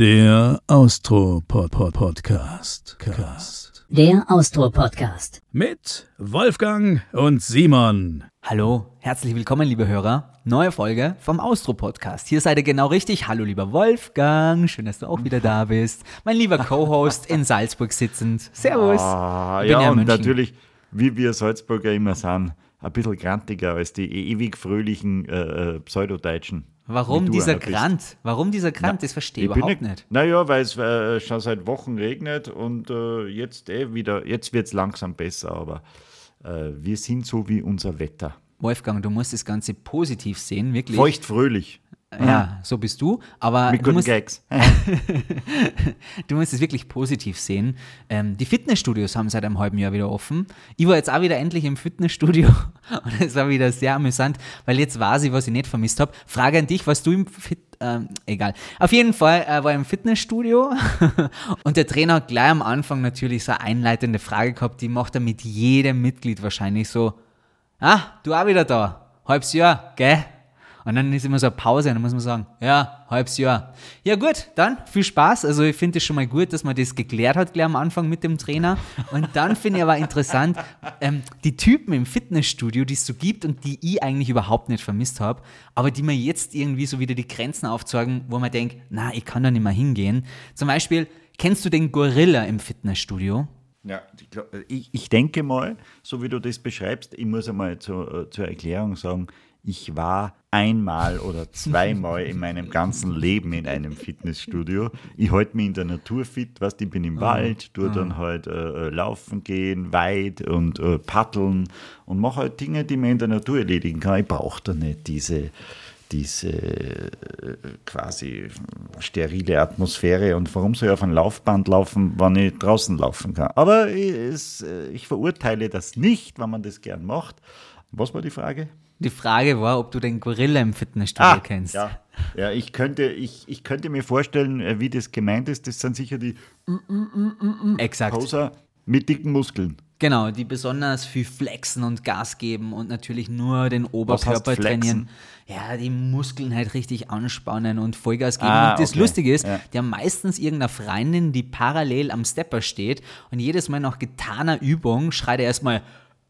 Der Austro-Podcast. Cast. Der Austro-Podcast. Mit Wolfgang und Simon. Hallo, herzlich willkommen, liebe Hörer. Neue Folge vom Austro-Podcast. Hier seid ihr genau richtig. Hallo, lieber Wolfgang. Schön, dass du auch wieder da bist. Mein lieber Co-Host in Salzburg sitzend. Servus. Ah, Ich bin ja, und natürlich, wie wir Salzburger immer sind, ein bisschen grantiger als die ewig fröhlichen äh, äh, Pseudodeutschen. Warum dieser bist. Grant? Warum dieser Grant? Das verstehe ich überhaupt nicht. Naja, weil es äh, schon seit Wochen regnet und äh, jetzt eh wieder, jetzt wird es langsam besser, aber äh, wir sind so wie unser Wetter. Wolfgang, du musst das Ganze positiv sehen, wirklich. Feucht fröhlich. Ja, so bist du. Aber Mit du guten musst, Gags. du musst es wirklich positiv sehen. Ähm, die Fitnessstudios haben seit einem halben Jahr wieder offen. Ich war jetzt auch wieder endlich im Fitnessstudio und es war wieder sehr amüsant, weil jetzt weiß ich, was ich nicht vermisst habe. Frage an dich, was du im Fit ähm, egal. Auf jeden Fall äh, war ich im Fitnessstudio und der Trainer hat gleich am Anfang natürlich so eine einleitende Frage gehabt, die macht er mit jedem Mitglied wahrscheinlich so, ah, du auch wieder da, halbes Jahr, gell? Und dann ist immer so eine Pause und dann muss man sagen, ja, halbes Jahr. Ja gut, dann viel Spaß. Also ich finde es schon mal gut, dass man das geklärt hat gleich am Anfang mit dem Trainer. Und dann finde ich aber interessant, ähm, die Typen im Fitnessstudio, die es so gibt und die ich eigentlich überhaupt nicht vermisst habe, aber die mir jetzt irgendwie so wieder die Grenzen aufzeigen, wo man denkt, na, ich kann da nicht mehr hingehen. Zum Beispiel, kennst du den Gorilla im Fitnessstudio? Ja, ich, ich, ich denke mal, so wie du das beschreibst, ich muss einmal zu, äh, zur Erklärung sagen, ich war einmal oder zweimal in meinem ganzen Leben in einem Fitnessstudio. Ich halte mich in der Natur fit, weißt, ich bin im Wald, tue dann halt äh, äh, laufen gehen, weit und äh, paddeln und mache halt Dinge, die man in der Natur erledigen kann. Ich brauche da nicht diese diese äh, quasi sterile Atmosphäre und warum soll ich auf ein Laufband laufen, wenn ich draußen laufen kann. Aber ich, es, äh, ich verurteile das nicht, wenn man das gern macht. Was war die Frage? Die Frage war, ob du den Gorilla im Fitnessstudio kennst. Ah, Ja, ja ich, könnte, ich, ich könnte mir vorstellen, äh, wie das gemeint ist. Das sind sicher die Exakt. Poser mit dicken Muskeln. Genau, die besonders viel flexen und Gas geben und natürlich nur den Oberkörper trainieren. Ja, die Muskeln halt richtig anspannen und Vollgas geben. Ah, und das okay. Lustige ist, Ja. die haben meistens irgendeine Freundin, die parallel am Stepper steht und jedes Mal nach getaner Übung schreit er erstmal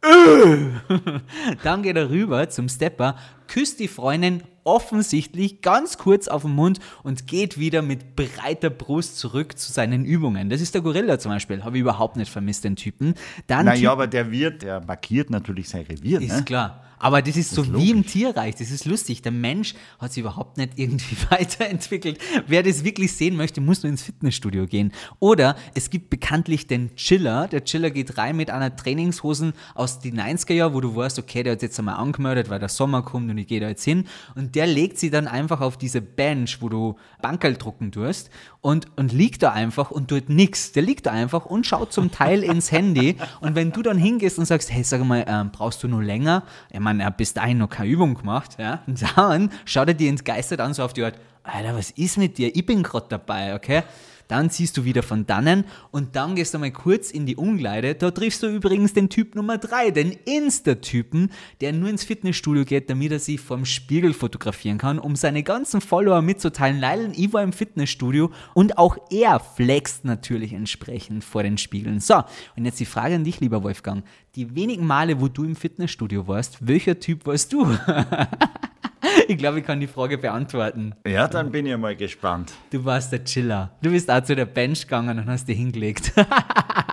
dann geht er rüber zum Stepper, küsst die Freundin offensichtlich ganz kurz auf den Mund und geht wieder mit breiter Brust zurück zu seinen Übungen. Das ist der Gorilla zum Beispiel. Habe ich überhaupt nicht vermisst, den Typen. Dann Naja, Typ- aber der wird, der markiert natürlich sein Revier. ist Ne? klar. Aber das ist so ist wie im logisch. Tierreich. Das ist lustig. Der Mensch hat sich überhaupt nicht irgendwie weiterentwickelt. Wer das wirklich sehen möchte, muss nur ins Fitnessstudio gehen. Oder es gibt bekanntlich den Chiller. Der Chiller geht rein mit einer Trainingshosen aus den 90er Jahren, wo du weißt, okay, der hat jetzt einmal angemeldet, weil der Sommer kommt und ich gehe da jetzt hin. Und der legt sie dann einfach auf diese Bench, wo du Bankerl drucken tust und, und liegt da einfach und tut nichts. Der liegt da einfach und schaut zum Teil ins Handy. Und wenn du dann hingehst und sagst, hey, sag mal, ähm, brauchst du nur länger? Ich meine, er hat bis dahin noch keine Übung gemacht. Ja? Und dann schaut er dir entgeistert an, so auf die Art, Alter, was ist mit dir? Ich bin gerade dabei, okay? Dann ziehst du wieder von dannen und dann gehst du mal kurz in die Umkleide. Da triffst du übrigens den Typ Nummer 3, den Insta-Typen, der nur ins Fitnessstudio geht, damit er sich vorm Spiegel fotografieren kann, um seine ganzen Follower mitzuteilen. Leider, ich war im Fitnessstudio und auch er flext natürlich entsprechend vor den Spiegeln. So, und jetzt die Frage an dich, lieber Wolfgang. Die wenigen Male, wo du im Fitnessstudio warst, welcher Typ warst du? ich glaube, ich kann die Frage beantworten. Ja, dann bin ich mal gespannt. Du warst der Chiller. Du bist auch zu der Bench gegangen und hast dich hingelegt.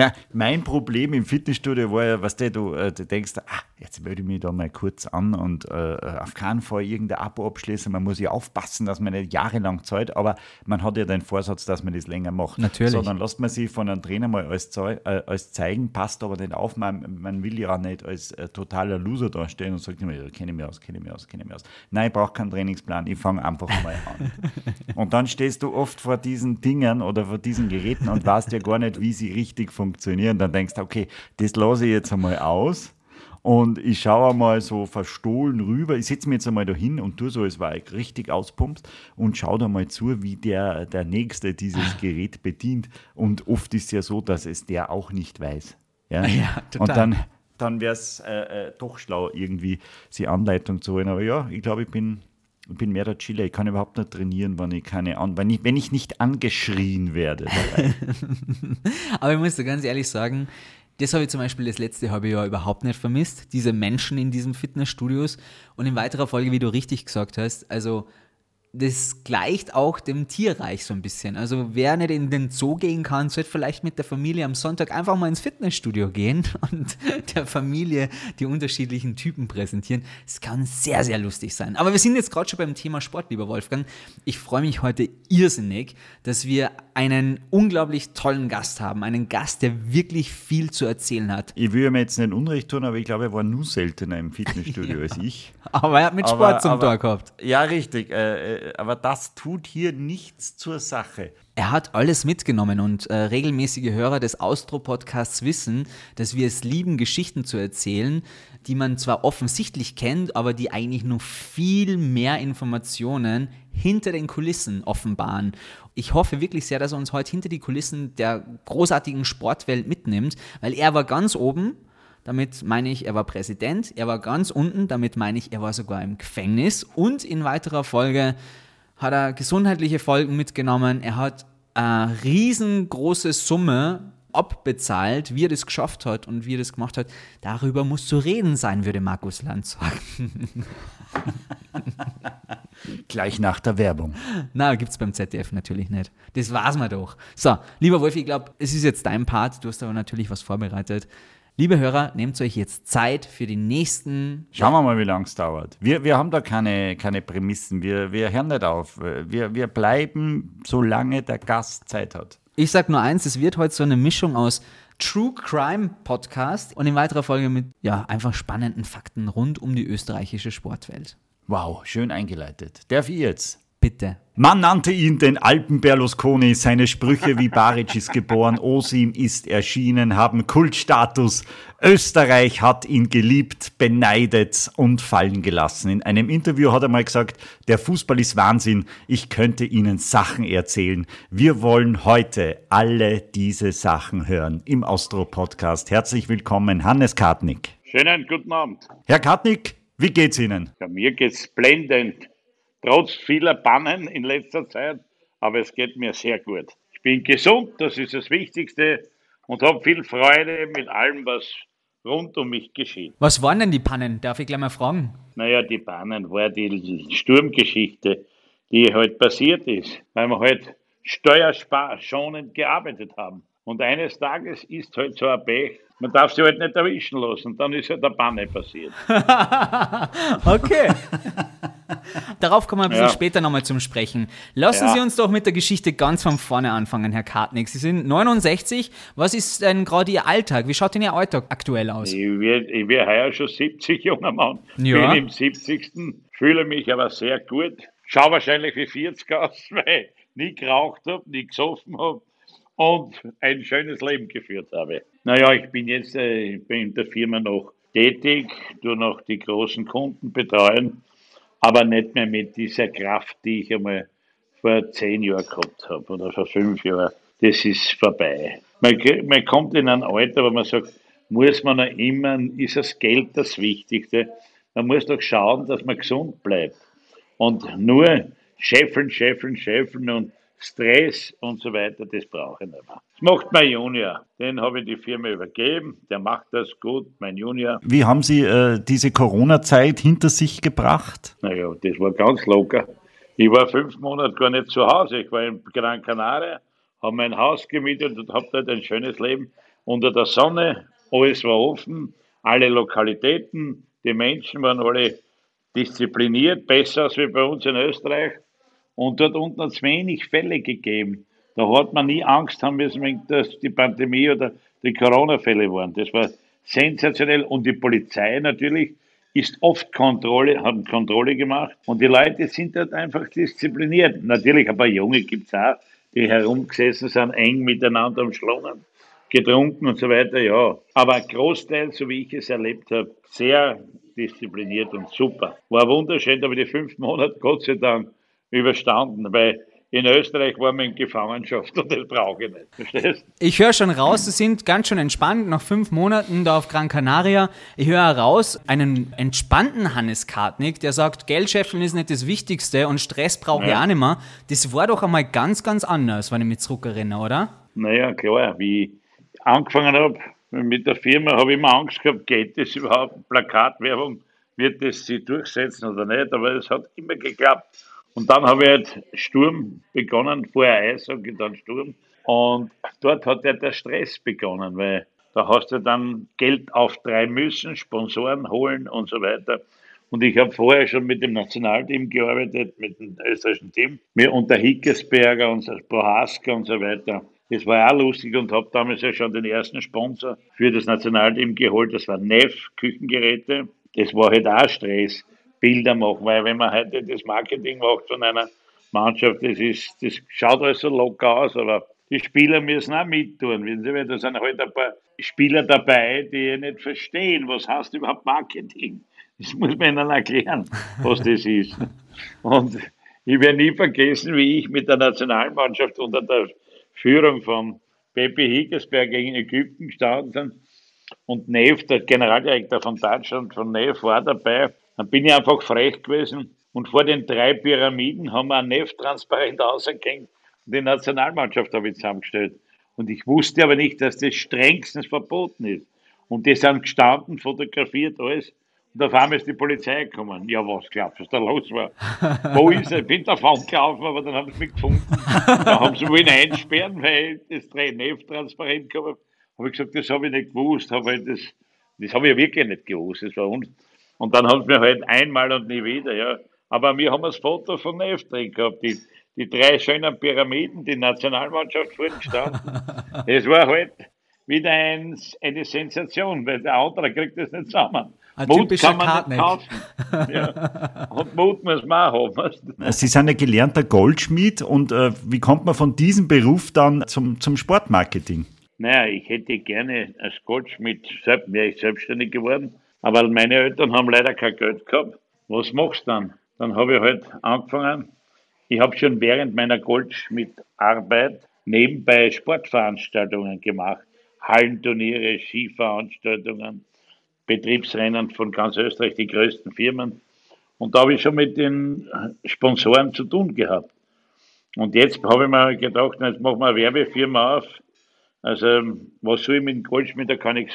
Na, mein Problem im Fitnessstudio war ja, was du, du, äh, du denkst, ah, jetzt melde ich mich da mal kurz an und äh, auf keinen Fall irgendein Abo abschließen. Man muss ja aufpassen, dass man nicht jahrelang zahlt, aber man hat ja den Vorsatz, dass man das länger macht. Natürlich. So, dann lässt man sich von einem Trainer mal als, Zeu- äh, als zeigen, passt aber nicht auf. Man, man will ja auch nicht als äh, totaler Loser dastehen und sagt immer, ja, kenne ich mich aus, kenne ich mich aus, kenne ich mich aus. Nein, ich brauche keinen Trainingsplan, ich fange einfach mal an. Und dann stehst du oft vor diesen Dingern oder vor diesen Geräten und weißt ja gar nicht, wie sie richtig funktionieren. Dann denkst du, okay, das lasse ich jetzt einmal aus. Und ich schaue einmal so verstohlen rüber. Ich setze mich jetzt einmal da hin und tue so, als war ich richtig auspumpst und schaue da mal zu, wie der, der Nächste dieses Gerät bedient. Und oft ist es ja so, dass es der auch nicht weiß. Ja, Ja, total. Und dann, dann wäre es äh, äh, doch schlau, irgendwie die Anleitung zu holen. Aber ja, ich glaube, ich bin ich bin mehr der Chiller. Ich kann überhaupt nicht trainieren, wenn ich keine an, wenn ich, wenn ich nicht angeschrien werde. Aber ich muss dir ganz ehrlich sagen, das habe ich zum Beispiel das letzte halbe Jahr überhaupt nicht vermisst. Diese Menschen in diesen Fitnessstudios. Und in weiterer Folge, wie du richtig gesagt hast, also das gleicht auch dem Tierreich so ein bisschen. Also wer nicht in den Zoo gehen kann, sollte vielleicht mit der Familie am Sonntag einfach mal ins Fitnessstudio gehen und der Familie die unterschiedlichen Typen präsentieren. Es kann sehr, sehr lustig sein. Aber wir sind jetzt gerade schon beim Thema Sport, lieber Wolfgang. Ich freue mich heute irrsinnig, dass wir einen unglaublich tollen Gast haben. Einen Gast, der wirklich viel zu erzählen hat. Ich will ihm jetzt nicht Unrecht tun, aber ich glaube, er war nur seltener im Fitnessstudio als ich. Aber er hat mit Sport Aber- zum aber- Tor gehabt. Ja, richtig. Äh, aber das tut hier nichts zur Sache. Er hat alles mitgenommen und äh, regelmäßige Hörer des Austro-Podcasts wissen, dass wir es lieben, Geschichten zu erzählen, die man zwar offensichtlich kennt, aber die eigentlich noch viel mehr Informationen hinter den Kulissen offenbaren. Ich hoffe wirklich sehr, dass er uns heute hinter die Kulissen der großartigen Sportwelt mitnimmt, weil er war ganz oben, damit meine ich, er war Präsident, er war ganz unten, damit meine ich, er war sogar im Gefängnis und in weiterer Folge hat er gesundheitliche Folgen mitgenommen. Er hat eine riesengroße Summe abbezahlt, wie er das geschafft hat und wie er das gemacht hat. Darüber muss zu reden sein, würde Markus Land sagen. Gleich nach der Werbung. Na, gibt's beim ZDF natürlich nicht. Das war's mal doch. So, lieber Wolf, ich glaube, es ist jetzt dein Part. Du hast aber natürlich was vorbereitet. Liebe Hörer, nehmt euch jetzt Zeit für die nächsten Schauen wir mal, wie lange es dauert. Wir, wir haben da keine, keine Prämissen. Wir, wir hören nicht auf. Wir, wir bleiben, solange der Gast Zeit hat. Ich sag nur eins, es wird heute so eine Mischung aus True Crime Podcast und in weiterer Folge mit ja, einfach spannenden Fakten rund um die österreichische Sportwelt. Wow, schön eingeleitet. Darf ich jetzt? Bitte. Man nannte ihn den Alpen Berlusconi. Seine Sprüche wie Baric ist geboren, Osim ist erschienen, haben Kultstatus. Österreich hat ihn geliebt, beneidet und fallen gelassen. In einem Interview hat er mal gesagt, der Fußball ist Wahnsinn. Ich könnte Ihnen Sachen erzählen. Wir wollen heute alle diese Sachen hören im Austro-Podcast. Herzlich willkommen, Hannes Kartnick. Schönen guten Abend. Herr Kartnick, wie geht's Ihnen? Ja, mir geht's blendend. Trotz vieler Pannen in letzter Zeit, aber es geht mir sehr gut. Ich bin gesund, das ist das Wichtigste, und habe viel Freude mit allem, was rund um mich geschieht. Was waren denn die Pannen? Darf ich gleich mal fragen? Naja, die Pannen war die Sturmgeschichte, die halt passiert ist, weil wir halt steuersparschonend gearbeitet haben. Und eines Tages ist halt so ein Pech, man darf sie halt nicht erwischen lassen. Dann ist halt eine Panne passiert. Okay. Darauf kommen wir ein bisschen Ja. später nochmal zum Sprechen. Lassen Ja. Sie uns doch mit der Geschichte ganz von vorne anfangen, Herr Kartnick. Sie sind 69. Was ist denn gerade Ihr Alltag? Wie schaut denn Ihr Alltag aktuell aus? Ich werde heuer schon 70, junger Mann. Ja. Bin im 70. Fühle mich aber sehr gut. Schau wahrscheinlich wie 40 aus, weil ich nie geraucht habe, nie gesoffen habe und ein schönes Leben geführt habe. Naja, ich bin jetzt äh, ich bin in der Firma noch tätig, tue noch die großen Kunden betreuen, aber nicht mehr mit dieser Kraft, die ich einmal vor zehn Jahren gehabt habe oder vor fünf Jahren. Das ist vorbei. Man, man kommt in ein Alter, wo man sagt, muss man noch immer, ist das Geld das Wichtigste? Man muss doch schauen, dass man gesund bleibt. Und nur scheffeln, scheffeln, scheffeln und Stress und so weiter, das brauche ich nicht mehr. Das macht mein Junior. Den habe ich die Firma übergeben. Der macht das gut, mein Junior. Wie haben Sie äh, diese Corona-Zeit hinter sich gebracht? Naja, das war ganz locker. Ich war fünf Monate gar nicht zu Hause. Ich war in Gran Canaria, habe mein Haus gemietet und habe dort ein schönes Leben unter der Sonne. Alles war offen, alle Lokalitäten, die Menschen waren alle diszipliniert, besser als wie bei uns in Österreich. Und dort unten hat es wenig Fälle gegeben. Da hat man nie Angst haben müssen, wenn das die Pandemie oder die Corona-Fälle waren. Das war sensationell. Und die Polizei natürlich ist oft Kontrolle, haben Kontrolle gemacht. Und die Leute sind dort einfach diszipliniert. Natürlich, ein paar Junge gibt es auch, die herumgesessen sind, eng miteinander am Schlungen, getrunken und so weiter, ja. Aber ein Großteil, so wie ich es erlebt habe, sehr diszipliniert und super. War wunderschön, ich die fünf Monate Gott sei Dank überstanden, weil in Österreich waren wir in Gefangenschaft und das brauche ich nicht. Verstehst? Ich höre schon raus, Sie sind ganz schön entspannt nach fünf Monaten da auf Gran Canaria. Ich höre raus einen entspannten Hannes Kartnick, der sagt, Geldscheffeln ist nicht das Wichtigste und Stress brauche ich Ja. auch nicht mehr. Das war doch einmal ganz, ganz anders, wenn ich mich zurückerinnere, oder? Naja, klar, wie ich angefangen habe mit der Firma, habe ich immer Angst gehabt, geht das überhaupt? Plakatwerbung, wird das sich durchsetzen oder nicht? Aber es hat immer geklappt. Und dann habe ich halt Sturm begonnen, vorher Eishockey, dann Sturm. Und dort hat ja der Stress begonnen, weil da hast du dann Geld auftreiben müssen, Sponsoren holen und so weiter. Und ich habe vorher schon mit dem Nationalteam gearbeitet, mit dem österreichischen Team, mir unter Hickesberger so Prohaska und so weiter. Das war auch lustig und habe damals ja schon den ersten Sponsor für das Nationalteam geholt. Das war Neff Küchengeräte. Das war halt auch Stress, Bilder machen, weil wenn man heute das Marketing macht von einer Mannschaft, das ist, das schaut alles so locker aus, aber die Spieler müssen auch mittun. Wissen Sie, weil da sind halt ein paar Spieler dabei, die nicht verstehen, was heißt überhaupt Marketing. Das muss man ihnen erklären, was das ist. Und ich werde nie vergessen, wie ich mit der Nationalmannschaft unter der Führung von Pepe Higgesberg gegen Ägypten gestanden sind. Und Neff, der Generaldirektor von Deutschland, von Neff, war dabei. Dann bin ich einfach frech gewesen. Und vor den drei Pyramiden haben wir ein Neff-Transparent ausgehängt. Und die Nationalmannschaft habe ich zusammengestellt. Und ich wusste aber nicht, dass das strengstens verboten ist. Und die sind gestanden, fotografiert, alles. Und auf einmal ist die Polizei gekommen. Ja, was glaubst du, was da los war? Wo ist er? Ich bin davon gelaufen, aber dann haben sie mich gefunden. Da haben sie mich einsperren, weil das Neff-Transparent gehabt habe. Habe ich gesagt, das habe ich nicht gewusst. Das, das habe ich ja wirklich nicht gewusst. Das war uns. Und dann haben sie mir halt einmal und nie wieder, ja. Aber wir haben das Foto von Neff drin gehabt. Die, die drei schönen Pyramiden, die Nationalmannschaft vorhin gestanden. Es war halt wieder ein, eine Sensation, weil der andere kriegt das nicht zusammen. Ein Mut kann man nicht Kartneck. kaufen. Ja. Und Mut muss man auch haben. Sie sind ein gelernter Goldschmied und äh, wie kommt man von diesem Beruf dann zum, zum Sportmarketing? Naja, ich hätte gerne als Goldschmied, selbst, wäre ich selbstständig geworden, aber meine Eltern haben leider kein Geld gehabt. Was machst du dann? Dann habe ich halt angefangen. Ich habe schon während meiner Goldschmiedarbeit nebenbei Sportveranstaltungen gemacht. Hallenturniere, Skiveranstaltungen, Betriebsrennen von ganz Österreich, die größten Firmen. Und da habe ich schon mit den Sponsoren zu tun gehabt. Und jetzt habe ich mir gedacht, jetzt machen wir eine Werbefirma auf. Also, was soll ich mit dem Goldschmied? Da kann ich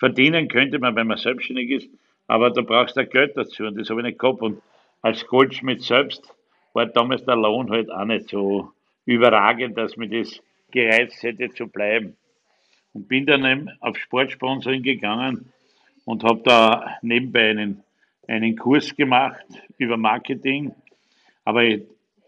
verdienen, könnte man, wenn man selbstständig ist. Aber da brauchst du Geld dazu. Und das habe ich nicht gehabt. Und als Goldschmied selbst war damals der Lohn halt auch nicht so überragend, dass mir das gereizt hätte zu bleiben. Und bin dann eben auf Sportsponsoring gegangen und habe da nebenbei einen, einen Kurs gemacht über Marketing. Aber ich,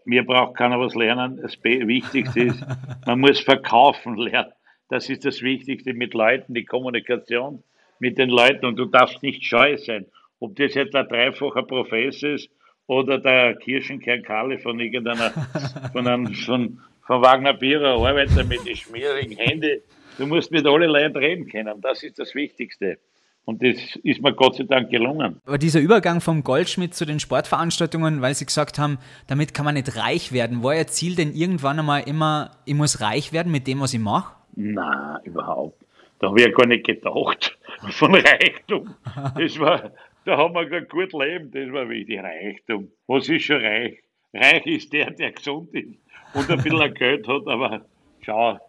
mir braucht keiner was lernen. Das Wichtigste ist, man muss verkaufen lernen. Das ist das Wichtigste mit Leuten, die Kommunikation mit den Leuten. Und du darfst nicht scheu sein. Ob das jetzt ein dreifacher Professor ist oder der Kirschenkern Kalle von irgendeiner, von, einem, von, von Wagner Bierer Arbeiter mit den schmierigen Händen. Du musst mit allen Leuten reden können. Das ist das Wichtigste. Und das ist mir Gott sei Dank gelungen. Aber dieser Übergang vom Goldschmidt zu den Sportveranstaltungen, weil Sie gesagt haben, damit kann man nicht reich werden, war Ihr Ziel denn irgendwann einmal immer, ich muss reich werden mit dem, was ich mache? Na, überhaupt. Da habe ich ja gar nicht gedacht von Reichtum. Das war, da haben wir gerade gut leben, das war wichtig. Reichtum. Was ist schon reich? Reich ist der, der gesund ist und ein bisschen Geld hat, aber schau,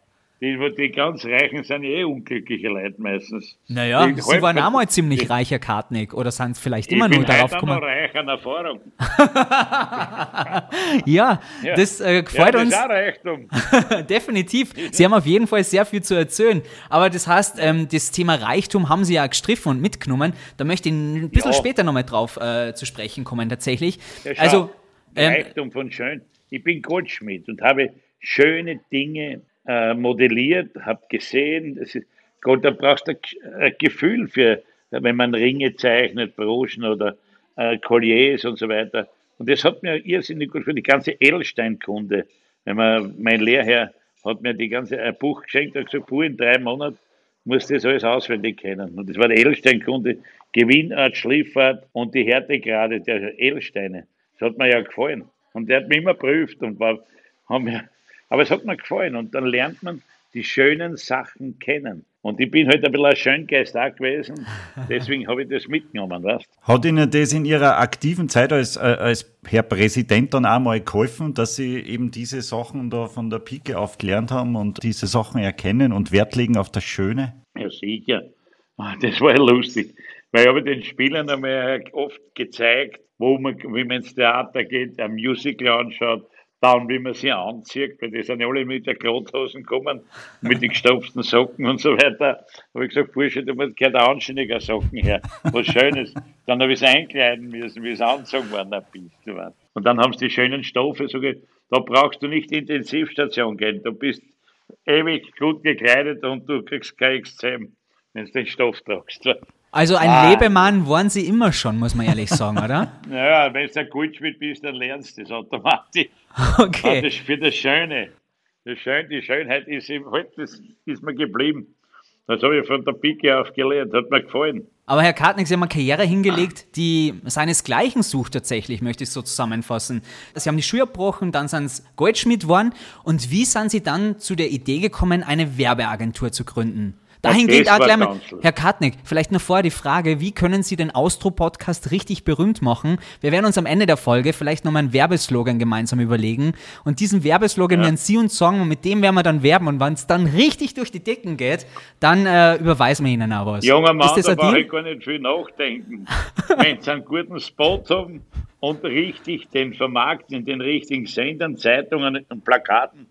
die, die ganz Reichen sind eh unglückliche Leute meistens. Naja, Die Sie waren auch mal ziemlich reicher Kartnick oder sind vielleicht Ich immer bin nur darauf heute auch noch gekommen? reich an Erfahrung. Ja, Ja. das äh, Ja, gefreut das uns definitiv. Sie haben auf jeden Fall sehr viel zu erzählen. Aber das heißt, ähm, das Thema Reichtum haben Sie ja gestriffen und mitgenommen. Da möchte ich ein bisschen Ja. später nochmal drauf äh, zu sprechen kommen, tatsächlich. Ja, schau, also, ähm, Reichtum von schön. Ich bin Goldschmied und habe schöne Dinge äh, modelliert, habe gesehen. Das ist, Gott, da brauchst du ein, Gefühl für, wenn man Ringe zeichnet, Broschen oder äh, Colliers und so weiter. Und das hat mir irrsinnig gut für die ganze Edelsteinkunde. Wenn man, mein Lehrherr hat mir die ganze ein Buch geschenkt, hat gesagt, in drei Monaten musst du das alles auswendig kennen. Und das war die Edelsteinkunde, Gewinnart, Schliffart und die Härtegrade der Edelsteine. Das hat mir ja gefallen. Und der hat mich immer prüft und war haben wir, aber es hat mir gefallen und dann lernt man die schönen Sachen kennen. Und ich bin halt ein bisschen ein Schöngeist auch gewesen, deswegen habe ich das mitgenommen, weißt Hat Ihnen das in Ihrer aktiven Zeit als, äh, als Herr Präsident dann auch mal geholfen, dass Sie eben diese Sachen da von der Pike auf gelernt haben und diese Sachen erkennen und Wert legen auf das Schöne? Ja, sicher. Ah, Das war ja lustig, weil ich habe den Spielern einmal oft gezeigt, wo man, wie man ins Theater geht, ein Musical anschaut, dann wie man sie anzieht, weil die sind ja alle mit der Klothosen gekommen, mit den gestopften Socken und so weiter. Da habe ich gesagt, Bursche, du musst gehört anständiger Socken her, was Schönes. Dann habe ich es einkleiden müssen, wie es anzogen worden weißt. Und dann haben sie die schönen Stoffe, so da brauchst du nicht Intensivstation gehen, du bist ewig gut gekleidet und du kriegst kein Exzem, wenn du den Stoff tragst. Also ein Ah. Lebemann waren Sie immer schon, muss man ehrlich sagen, oder? Naja, wenn du ein Goldschmied bist, dann lernst du das automatisch. Okay. Das für das Schöne. Das Schön, die Schönheit ist halt, das ist mir geblieben. Das habe ich von der Pike auf gelernt, hat mir gefallen. Aber Herr Kartnick, Sie haben eine Karriere hingelegt, die seinesgleichen sucht tatsächlich, möchte ich so zusammenfassen. Sie haben die Schule abbrochen, dann sind Sie Goldschmied geworden. Und wie sind Sie dann zu der Idee gekommen, eine Werbeagentur zu gründen? Dahin das geht auch gleich mal. Herr Kartnick, vielleicht noch vorher die Frage, wie können Sie den Austro-Podcast richtig berühmt machen? Wir werden uns am Ende der Folge vielleicht nochmal einen Werbeslogan gemeinsam überlegen. Und diesen Werbeslogan werden Sie uns sagen und mit dem werden wir dann werben. Und wenn es dann richtig durch die Decken geht, dann äh, überweisen wir Ihnen auch was. Junger Mann, da brauche ich gar nicht viel nachdenken. Wenn sie einen guten Spot haben und richtig den vermarkten in den richtigen Sendern, Zeitungen und Plakaten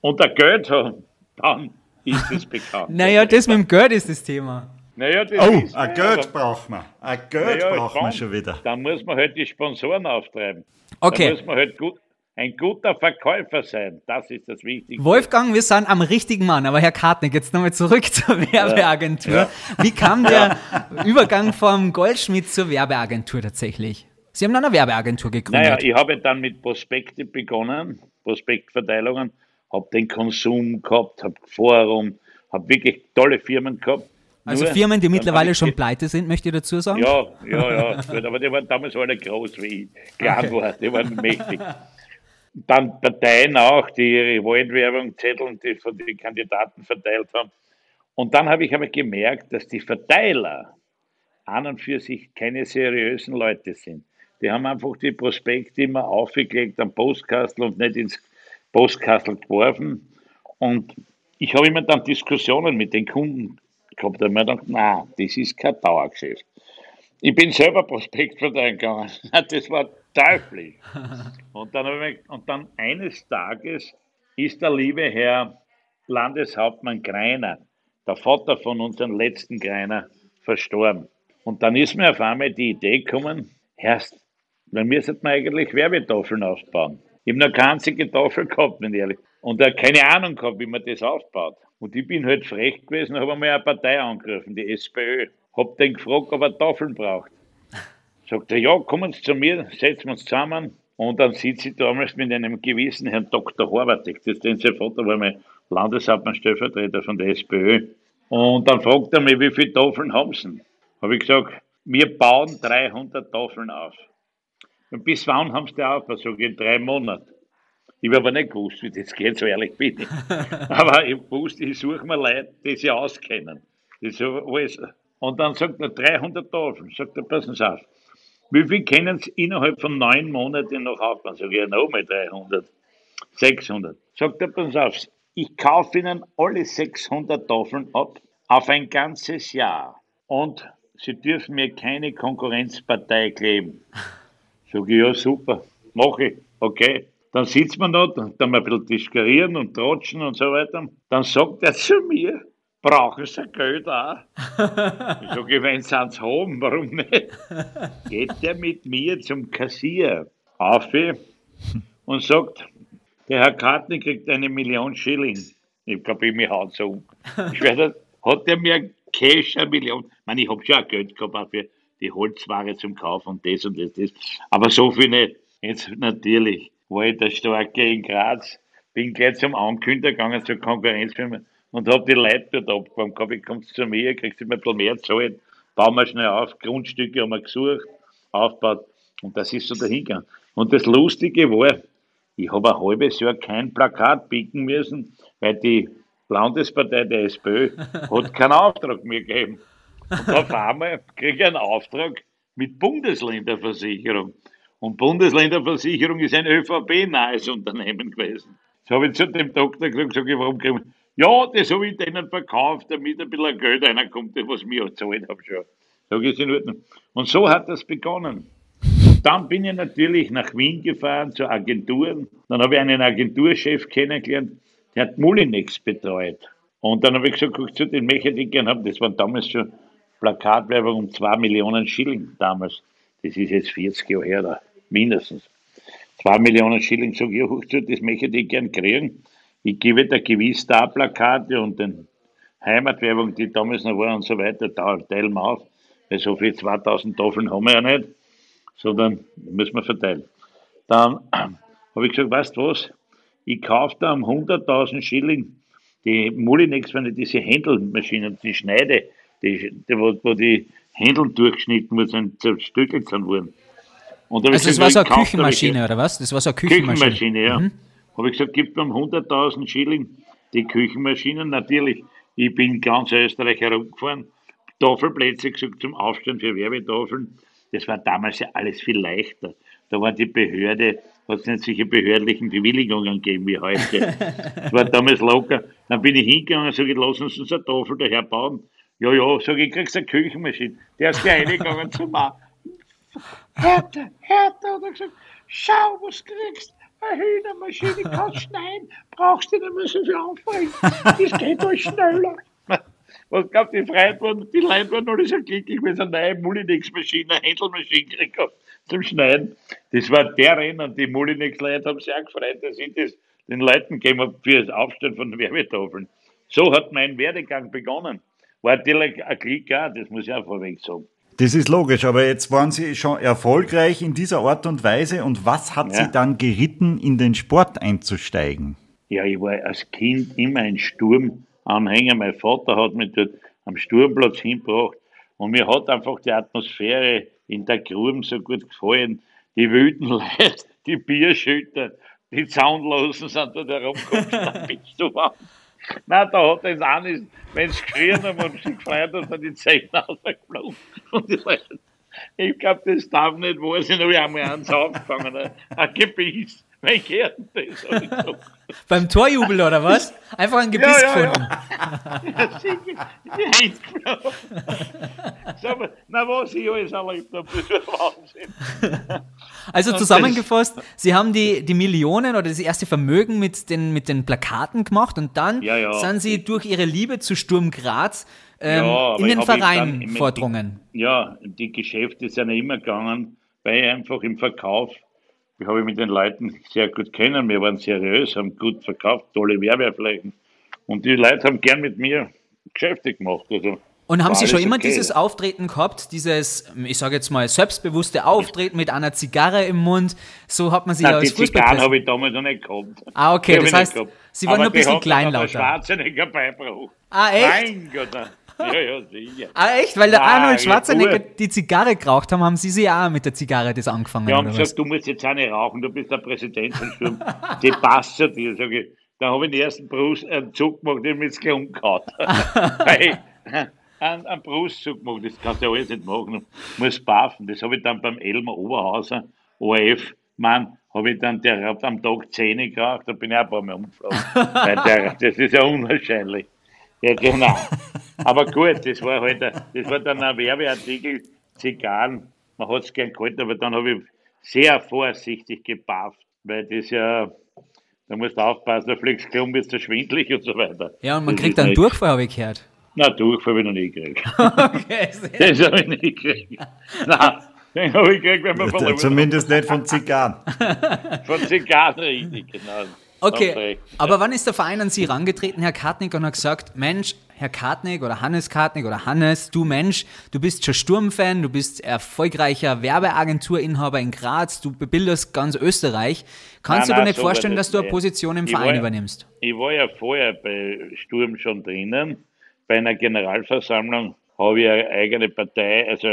und der Geld haben, dann ist es bekannt. Naja, das mit dem Geld ist das Thema. Naja, das Oh, ist, ein Geld braucht man. Ein Geld Naja, braucht man schon wieder. Dann muss man halt die Sponsoren auftreiben. Okay. Da muss man halt gut, ein guter Verkäufer sein. Das ist das Wichtigste. Wolfgang, wir sind am richtigen Mann, aber Herr Kartnick, jetzt nochmal zurück zur Werbeagentur. Wie kam der Übergang vom Goldschmied zur Werbeagentur tatsächlich? Sie haben dann eine Werbeagentur gegründet. Naja, ich habe dann mit Prospekte begonnen, Prospektverteilungen, habe den Konsum gehabt, habe Forum, habe wirklich tolle Firmen gehabt. also Nur, Firmen, die mittlerweile schon pleite sind, möchte ich dazu sagen? Ja, ja, ja, gut, aber die waren damals alle groß wie ich, klein war, die waren mächtig. Dann Parteien auch, die ihre Wahlwerbung, Zettel, die von den Kandidaten verteilt haben. Und dann habe ich aber gemerkt, dass die Verteiler an und für sich keine seriösen Leute sind. Die haben einfach die Prospekte immer aufgelegt am Postkastel und nicht ins Postkastel geworfen. Und ich habe immer dann Diskussionen mit den Kunden gehabt. Da habe ich mir gedacht, na, das ist kein Dauergeschäft. Ich bin selber Prospekt verteilen gegangen. Das war teuflisch. Und dann, ich, und dann eines Tages ist der liebe Herr Landeshauptmann Greiner, der Vater von unserem letzten Greiner, verstorben. Und dann ist mir auf einmal die Idee gekommen, erst, dann müsste man eigentlich Werbetafeln aufbauen. Ich habe noch keine einzige Tafel gehabt, wenn ich ehrlich Und er keine Ahnung gehabt, wie man das aufbaut. Und ich bin halt frech gewesen, habe einmal eine Partei angerufen, die SPÖ. Hab den gefragt, ob er Tafeln braucht. Sagt er, ja, kommen Sie zu mir, setzen wir uns zusammen. Und dann sitze ich damals mit einem gewissen Herrn Dr. Horvatek, das ist sein Vater war mein Landeshauptmann Stellvertreter von der SPÖ. Und dann fragt er mich, wie viele Tafeln haben Sie? Habe ich gesagt, wir bauen 300 Tafeln auf. Und bis wann haben Sie die auf? Ich, in drei Monaten. Ich habe aber nicht gewusst, wie das geht, so ehrlich bin ich. aber ich wusste, ich suche mir Leute, die sich auskennen. Das ist alles. Und dann sagt er 300 Tafeln. Sagt er, passen Sie auf. Wie viel können Sie innerhalb von neun Monaten noch aufbauen? Sag ich, ja, nochmal 300. 600. Sagt er, passen Sie auf. Ich kaufe Ihnen alle 600 Tafeln ab auf ein ganzes Jahr. Und Sie dürfen mir keine Konkurrenzpartei kleben. Sag ich, ja, super, mache ich, okay. Dann sitzt man da, dann dann ein bisschen diskurieren und tratschen und so weiter. Dann sagt er zu mir, brauchen Sie Geld auch? ich sage, wenn Sie eins haben, warum nicht? Geht er mit mir zum Kassier auf und sagt, der Herr Kartner kriegt eine Million Schilling. Ich glaube, ich mich haut so um. Ich werde, hat er mir Cash eine Million? Ich meine, ich habe schon Geld gehabt auch für die Holzware zum Kauf und das und das, das. Aber so viel nicht. Jetzt natürlich war ich der Starke in Graz, bin gleich zum Ankündiger gegangen zur Konkurrenzfirma und habe die Leute dort abgefangen. Komm, ich kommst zu mir, kriegst du mir ein bisschen mehr Zeit, bauen wir schnell auf, Grundstücke haben wir gesucht, aufgebaut und das ist so dahingegangen. Und das Lustige war, Ich habe ein halbes Jahr kein Plakat bieten müssen, weil die Landespartei der SPÖ hat keinen Auftrag mehr gegeben. Und auf einmal kriege ich einen Auftrag mit Bundesländerversicherung. Und Bundesländerversicherung ist ein ÖVP-nahes Unternehmen gewesen. Das habe ich zu dem Doktor gesagt, sag ich, warum kriegen? Ja, das habe ich denen verkauft, damit ein bisschen Geld reinkommt, was ich mir gezahlt habe schon. Sag ich, ist in Ordnung. Und so hat das begonnen. Dann bin ich natürlich nach Wien gefahren zu Agenturen. Dann habe ich einen Agenturchef kennengelernt, der hat Mulinex betreut. Und dann habe ich gesagt, guck zu, den möchte ich gerne haben. Das waren damals schon Plakatwerbung um zwei Millionen Schilling damals. Das ist jetzt 40 Jahre her, da, mindestens. Zwei Millionen Schilling, sage ich, hoch zu, das möchte ich gern kriegen. Ich gebe da gewiss da Plakate und den Heimatwerbung, die damals noch war und so weiter, teilen wir auf. Weil so viel 2000 Tafeln haben wir ja nicht, sondern müssen wir verteilen. Dann habe ich gesagt, weißt du was, ich kaufe da um 100.000 Schilling die Mulinex, wenn ich diese Händelmaschinen, die Schneide, die, die, wo, wo die Händel durchgeschnitten wurden, zerstückelt sind worden. Und also das war so eine Küchenmaschine, oder was? Das war so eine Küchenmaschine. Küchenmaschine, ja. Mhm. Habe ich gesagt, gib mir um 100.000 Schilling die Küchenmaschinen. Natürlich, ich bin ganz Österreich herumgefahren, Tafelplätze gesucht zum Aufstellen für Werbetafeln. Das war damals ja alles viel leichter. Da war die Behörde, hat es nicht solche behördlichen Bewilligungen gegeben wie heute. das war damals locker. Dann bin ich hingegangen und sage, lass uns eine Tafel daher bauen. Ja, ja, sage ich, kriegst eine Küchenmaschine. Der ist gleich reingegangen zum Mann. Härte, Härte, hat er gesagt, schau, was kriegst. Eine Hühnermaschine kannst schneiden, brauchst du nicht mehr so viel aufregen. Das geht alles schneller. Was glaubt die waren, die Leute waren alle so glücklich, weil sie eine neue Mulinex-Maschine, eine Händelmaschine gekriegt haben zum Schneiden. Das war der Rennen, die Mulinex-Leute haben sich auch gefreut, dass ich das den Leuten gegeben habe für das Aufstellen von Werbetafeln. So hat mein Werdegang begonnen. War natürlich ein Klick auch, das muss ich auch vorweg sagen. Das ist logisch, aber jetzt waren Sie schon erfolgreich in dieser Art und Weise und was hat ja. Sie dann geritten, in den Sport einzusteigen? Ja, ich war als Kind immer ein Sturmanhänger. Mein Vater hat mich dort am Sturmplatz hingebracht und mir hat einfach die Atmosphäre in der Gruben so gut gefallen. Die wüden Leute, die Bierschütter, die Zaunlosen sind da herumgekommen, dann bist du warm. Nein, da hat das auch nicht, wenn sie geschrien haben und sich gefreut haben, sind die Zähne rausgeflogen. Und Leute, ich glaube, das darf nicht wahr sein, habe ich einmal eins aufgefangen, ein Gebiss. Beim Torjubel oder was? Einfach ein Gebiss ja, ja, gefunden. Ja. ja na, was ich alles erlebt habe, das ist Wahnsinn. Also zusammengefasst, Sie haben die, die Millionen oder das erste Vermögen mit den, mit den Plakaten gemacht und dann ja, ja. sind Sie durch Ihre Liebe zu Sturm Graz ähm, in den Verein vordrungen. Ja, die Geschäfte sind ja immer gegangen, weil einfach im Verkauf, ich habe mit den Leuten sehr gut kennen, wir waren seriös, haben gut verkauft, tolle Werbeflächen und die Leute haben gern mit mir Geschäfte gemacht. Also und haben Sie schon immer okay. dieses Auftreten gehabt, dieses, ich sage jetzt mal, selbstbewusste Auftreten mit einer Zigarre im Mund? So hat man sich Nein, ja als Die Zigarren habe ich damals noch nicht gehabt. Ah, okay, das heißt, Sie waren noch ein bisschen kleinlauter. Schwarzenegger beigebracht. Ah, echt? Mein Gott. Ja, ja, sicher. Ah, echt? Weil der ah, Arnold Schwarzenegger ja, die Zigarre geraucht haben, haben Sie sie auch mit der Zigarre das angefangen? Ja, haben gesagt, was? du musst jetzt auch nicht rauchen, du bist der Präsident von Sturm. die passt zu dir. Sag ich, da habe ich den ersten Brust, einen Zug gemacht, den ich jetzt gleich umgehauen. einen, einen Brustzug gemacht. Das kannst du ja alles nicht machen. Du musst baffen. Das habe ich dann beim Elmar Oberhauser, ORF, Mann, habe ich dann, der hat am Tag Zähne geraucht, da bin ich auch ein paar Mal umgeflogen. das ist ja unwahrscheinlich. Ja, genau. Aber gut, das war halt, ein, das war dann ein Werbeartikel, Zigarren. Man hat es gern gehalten, aber dann habe ich sehr vorsichtig gebafft, weil das ja, da musst du aufpassen, da fliegst du um, bist du schwindlig und so weiter. Ja, und man das kriegt dann Durchfall, habe ich gehört. Na, Durchfall habe ich noch nie gekriegt. Okay, das habe ich nie gekriegt. Nein, den habe ich gekriegt, wenn man verloren Zumindest nicht von Zigarren. von Zigarren, richtig, genau. Okay, aber wann ist der Verein an Sie herangetreten, Herr Kartnick, und hat gesagt, Mensch, Herr Kartnick oder Hannes Kartnick oder Hannes, du Mensch, du bist schon Sturmfan, du bist erfolgreicher Werbeagenturinhaber in Graz, du bebilderst ganz Österreich. Kannst nein, du dir nicht so vorstellen, dass du eine Position im Verein war, übernimmst? Ich war ja vorher bei Sturm schon drinnen bei einer Generalversammlung habe ich eine eigene Partei also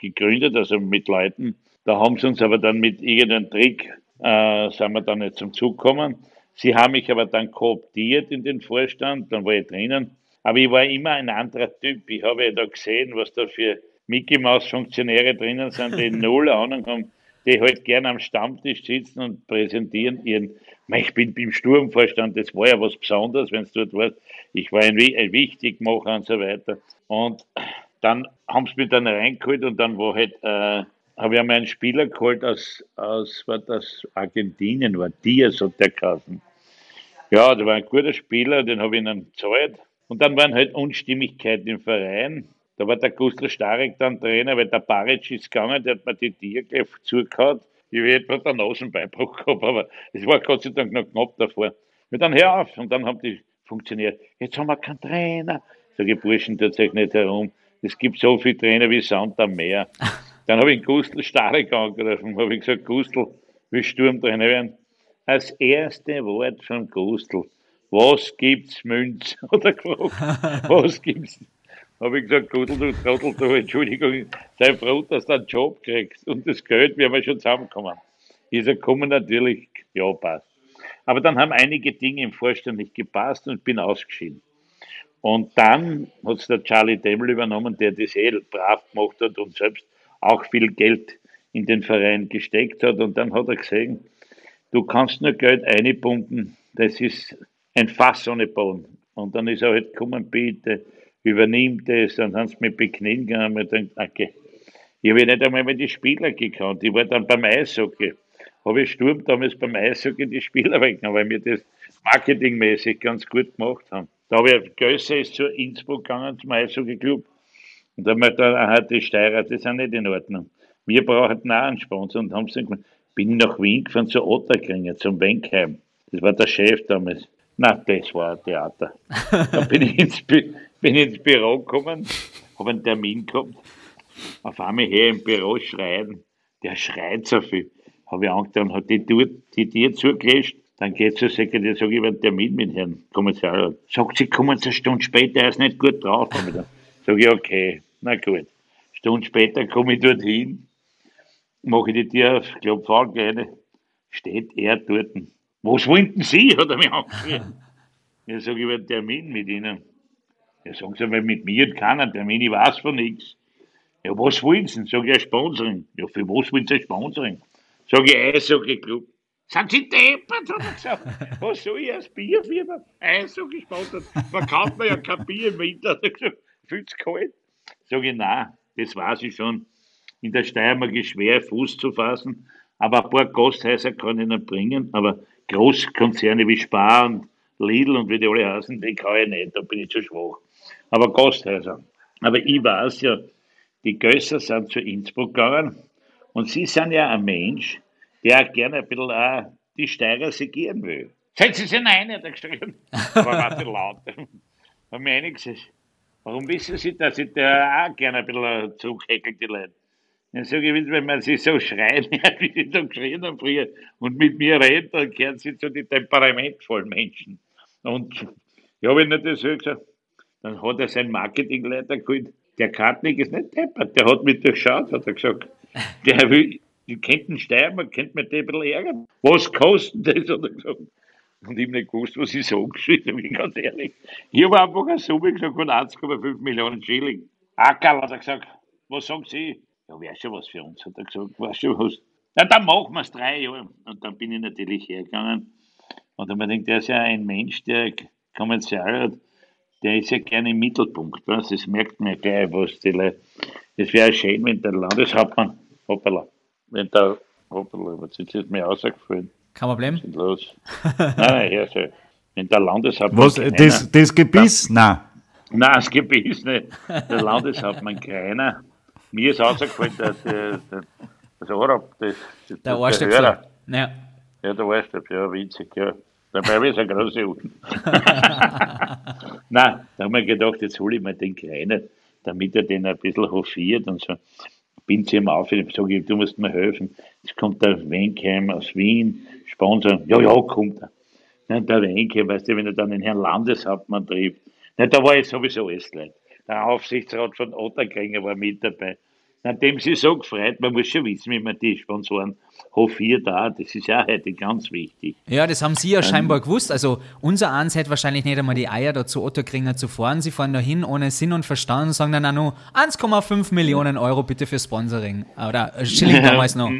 gegründet, also mit Leuten. Da haben sie uns aber dann mit irgendeinem Trick äh, sind wir dann nicht zum Zug gekommen. Sie haben mich aber dann kooptiert in den Vorstand, dann war ich drinnen. Aber ich war immer ein anderer Typ. Ich habe ja da gesehen, was da für Mickey Maus Funktionäre drinnen sind, die null Ahnung haben, die halt gerne am Stammtisch sitzen und präsentieren ihren, ich bin beim Sturmvorstand, das war ja was Besonderes, wenn es dort war. Ich war ein, ein Wichtigmacher und so weiter. Und dann haben sie mich dann reingeholt und dann war halt, äh, habe ich einmal einen Spieler geholt aus, aus war das Argentinien, war Diaz und der Kassen. Ja, der war ein guter Spieler, den habe ich ihnen gezahlt. Und dann waren halt Unstimmigkeiten im Verein. Da war der Gustl Starek dann Trainer, weil der Baric ist gegangen, der hat mir die Tier gleich zugehauen. Ich hätte etwa den Nasenbeinbruch gehabt, aber es war Gott sei Dank noch knapp davor. Und dann hör auf. Und dann haben die funktioniert. Jetzt haben wir keinen Trainer. Sag ich, Burschen, tut euch nicht herum. Es gibt so viele Trainer wie Sand am Meer. Dann habe ich Gustl Starek angerufen, habe ich gesagt, Gustl, wie Sturmtrainer werden. Das erste Wort von Gustl, was gibt's Münz? Hat er gefragt, was gibt's? Habe ich gesagt, Gustl, du Trottel, du, Entschuldigung, sei froh, dass du einen Job kriegst. Und das Geld, wir haben schon zusammengekommen. Ist er gekommen, natürlich, ja, passt. Aber dann haben einige Dinge im Vorstand nicht gepasst und bin ausgeschieden. Und dann hat es der Charlie Demmel übernommen, der das eh brav gemacht hat und selbst auch viel Geld in den Verein gesteckt hat. Und dann hat er gesehen, du kannst nur Geld einpumpen, das ist ein Fass ohne Boden. Und dann ist er halt gekommen, bitte, übernimm das. Dann haben sie mich beknien gegangen und gedacht, okay. Ich habe nicht einmal mehr die Spieler gekannt. Ich war dann beim Eishockey. Habe ich Sturm damals beim Eishockey die Spieler weggenommen, weil wir das marketingmäßig ganz gut gemacht haben. Da habe ich, Gösse ist zu Innsbruck gegangen, zum Eishockey-Club. Und da haben wir gedacht, die Steirer, das ist auch nicht in Ordnung. Wir brauchen auch einen Sponsor und haben gesagt, bin ich nach Wien gefahren zu Otterkringer, zum Wenkheim. Das war der Chef damals. Na, das war ein Theater. da bin ich ins, bin ins Büro gekommen, habe einen Termin gehabt. Auf einmal her im Büro schreien. Der schreit so viel. Habe ich angetan, hat die Tür, die Tür zugelöscht. Dann geht zur Sekretär, sage ich, einen Termin mit Herrn Kommissar. Sagt sie, kommen Sie eine Stunde später, er ist nicht gut drauf. Sage ich, okay, na gut. Stunde später komme ich dorthin, mache die Tür auf, an, kleine, steht er dort. Was wollten Sie? hat er mich angeschrieben. Ja, sage ich, einen Termin mit Ihnen. Ja, sagen Sie mal, mit mir hat keinen Termin, ich weiß von nichts. Ja, was wollen Sie? Sag ich, ein Sponsoring. Ja, für was wollen Sie ein Sponsoring? Sag ich, Eishockey-Club. Sind Sie deppert, hat er gesagt. Was soll ich als Bierfirma? Eishockey-Sponsor. Man ja kein Bier im Winter. Er viel zu kalt. Sag ich, nein, das weiß ich schon. In der Steiermark ist schwer, Fuß zu fassen. Aber ein paar Gasthäuser kann ich noch bringen. Aber Großkonzerne wie Spar und Lidl und wie die alle heißen, die kann ich nicht. Da bin ich zu schwach. Aber Gasthäuser. Aber ich weiß ja, die Gösser sind zu Innsbruck gegangen. Und Sie sind ja ein Mensch, der gerne ein bisschen auch die Steirer segieren will. Setzen Sie rein, hat er geschrieben. War ein bisschen laut. Haben mir einig gesagt, warum wissen Sie, dass ich da auch gerne ein bisschen zurückhäckelt, die Leute? Dann sage ich, wenn man sie so schreien hört, wie sie da geschrien haben früher, und mit mir redet, dann gehören sie zu den temperamentvollen Menschen. Und ja, wenn er das so gesagt dann hat er seinen Marketingleiter geholt. Der Kartnick ist nicht deppert, der hat mich durchschaut, hat er gesagt. Der will, die kennt den Steiermark, kennt mir den ein bisschen ärgern. Was kostet das, hat er gesagt. Und ich habe nicht gewusst, was ich so geschrieben habe, ganz ehrlich. Ich habe einfach eine Summe gesagt von 1,5 Millionen Schilling. Ackerl hat er gesagt, was sagen Sie? Ja, wäre schon was für uns, hat er gesagt, wäre schon was. Na, dann machen wir es drei Jahre. Und dann bin ich natürlich hergegangen. Und dann habe ich gedacht, der ist ja ein Mensch, der kommerziell hat, der ist ja gerne im Mittelpunkt. Was? Das merkt man gleich, was die Leute. Es wäre schön, wenn der Landeshauptmann, hoppala, wenn der, hoppala, was ist jetzt mir rausgefallen? Kein Problem. Was ist denn los? nein, nein, hör so. Wenn der Landeshauptmann. Was, das, das Gebiss? Nein. Nein, das Gebiss nicht. Der Landeshauptmann Kreiner. Mir ist rausgefallen, dass der, der, das Arab, das, das, Der der Ohrstöpsel. Hörer. Ja. Ja, der Ohrstöpsel, ja, witzig, ja. Dabei ist ein große Unten. Nein, da haben wir gedacht, jetzt hole ich mir den Kleinen, damit er den ein bisschen hofiert und so. Bin zu ihm auf, ich sage, du musst mir helfen. Jetzt kommt der Wenkheim aus Wien, Sponsor. Ja, ja, kommt er. Ja, der Wenkheim, weißt du, wenn er dann den Herrn Landeshauptmann trifft. Ja, da war ich sowieso alles leid. Der Aufsichtsrat von Otterkringer war mit dabei. Nachdem sie so gefreut, man muss schon wissen, wie man die Sponsoren hofiert da. Das ist ja heute ganz wichtig. Ja, das haben Sie ja scheinbar gewusst. Also unser Eins hätte wahrscheinlich nicht einmal die Eier dazu Otto Kringer zu fahren. Sie fahren da hin ohne Sinn und Verstand und sagen dann auch nur 1,5 Millionen Euro bitte für Sponsoring. Oder äh, Schilling damals noch.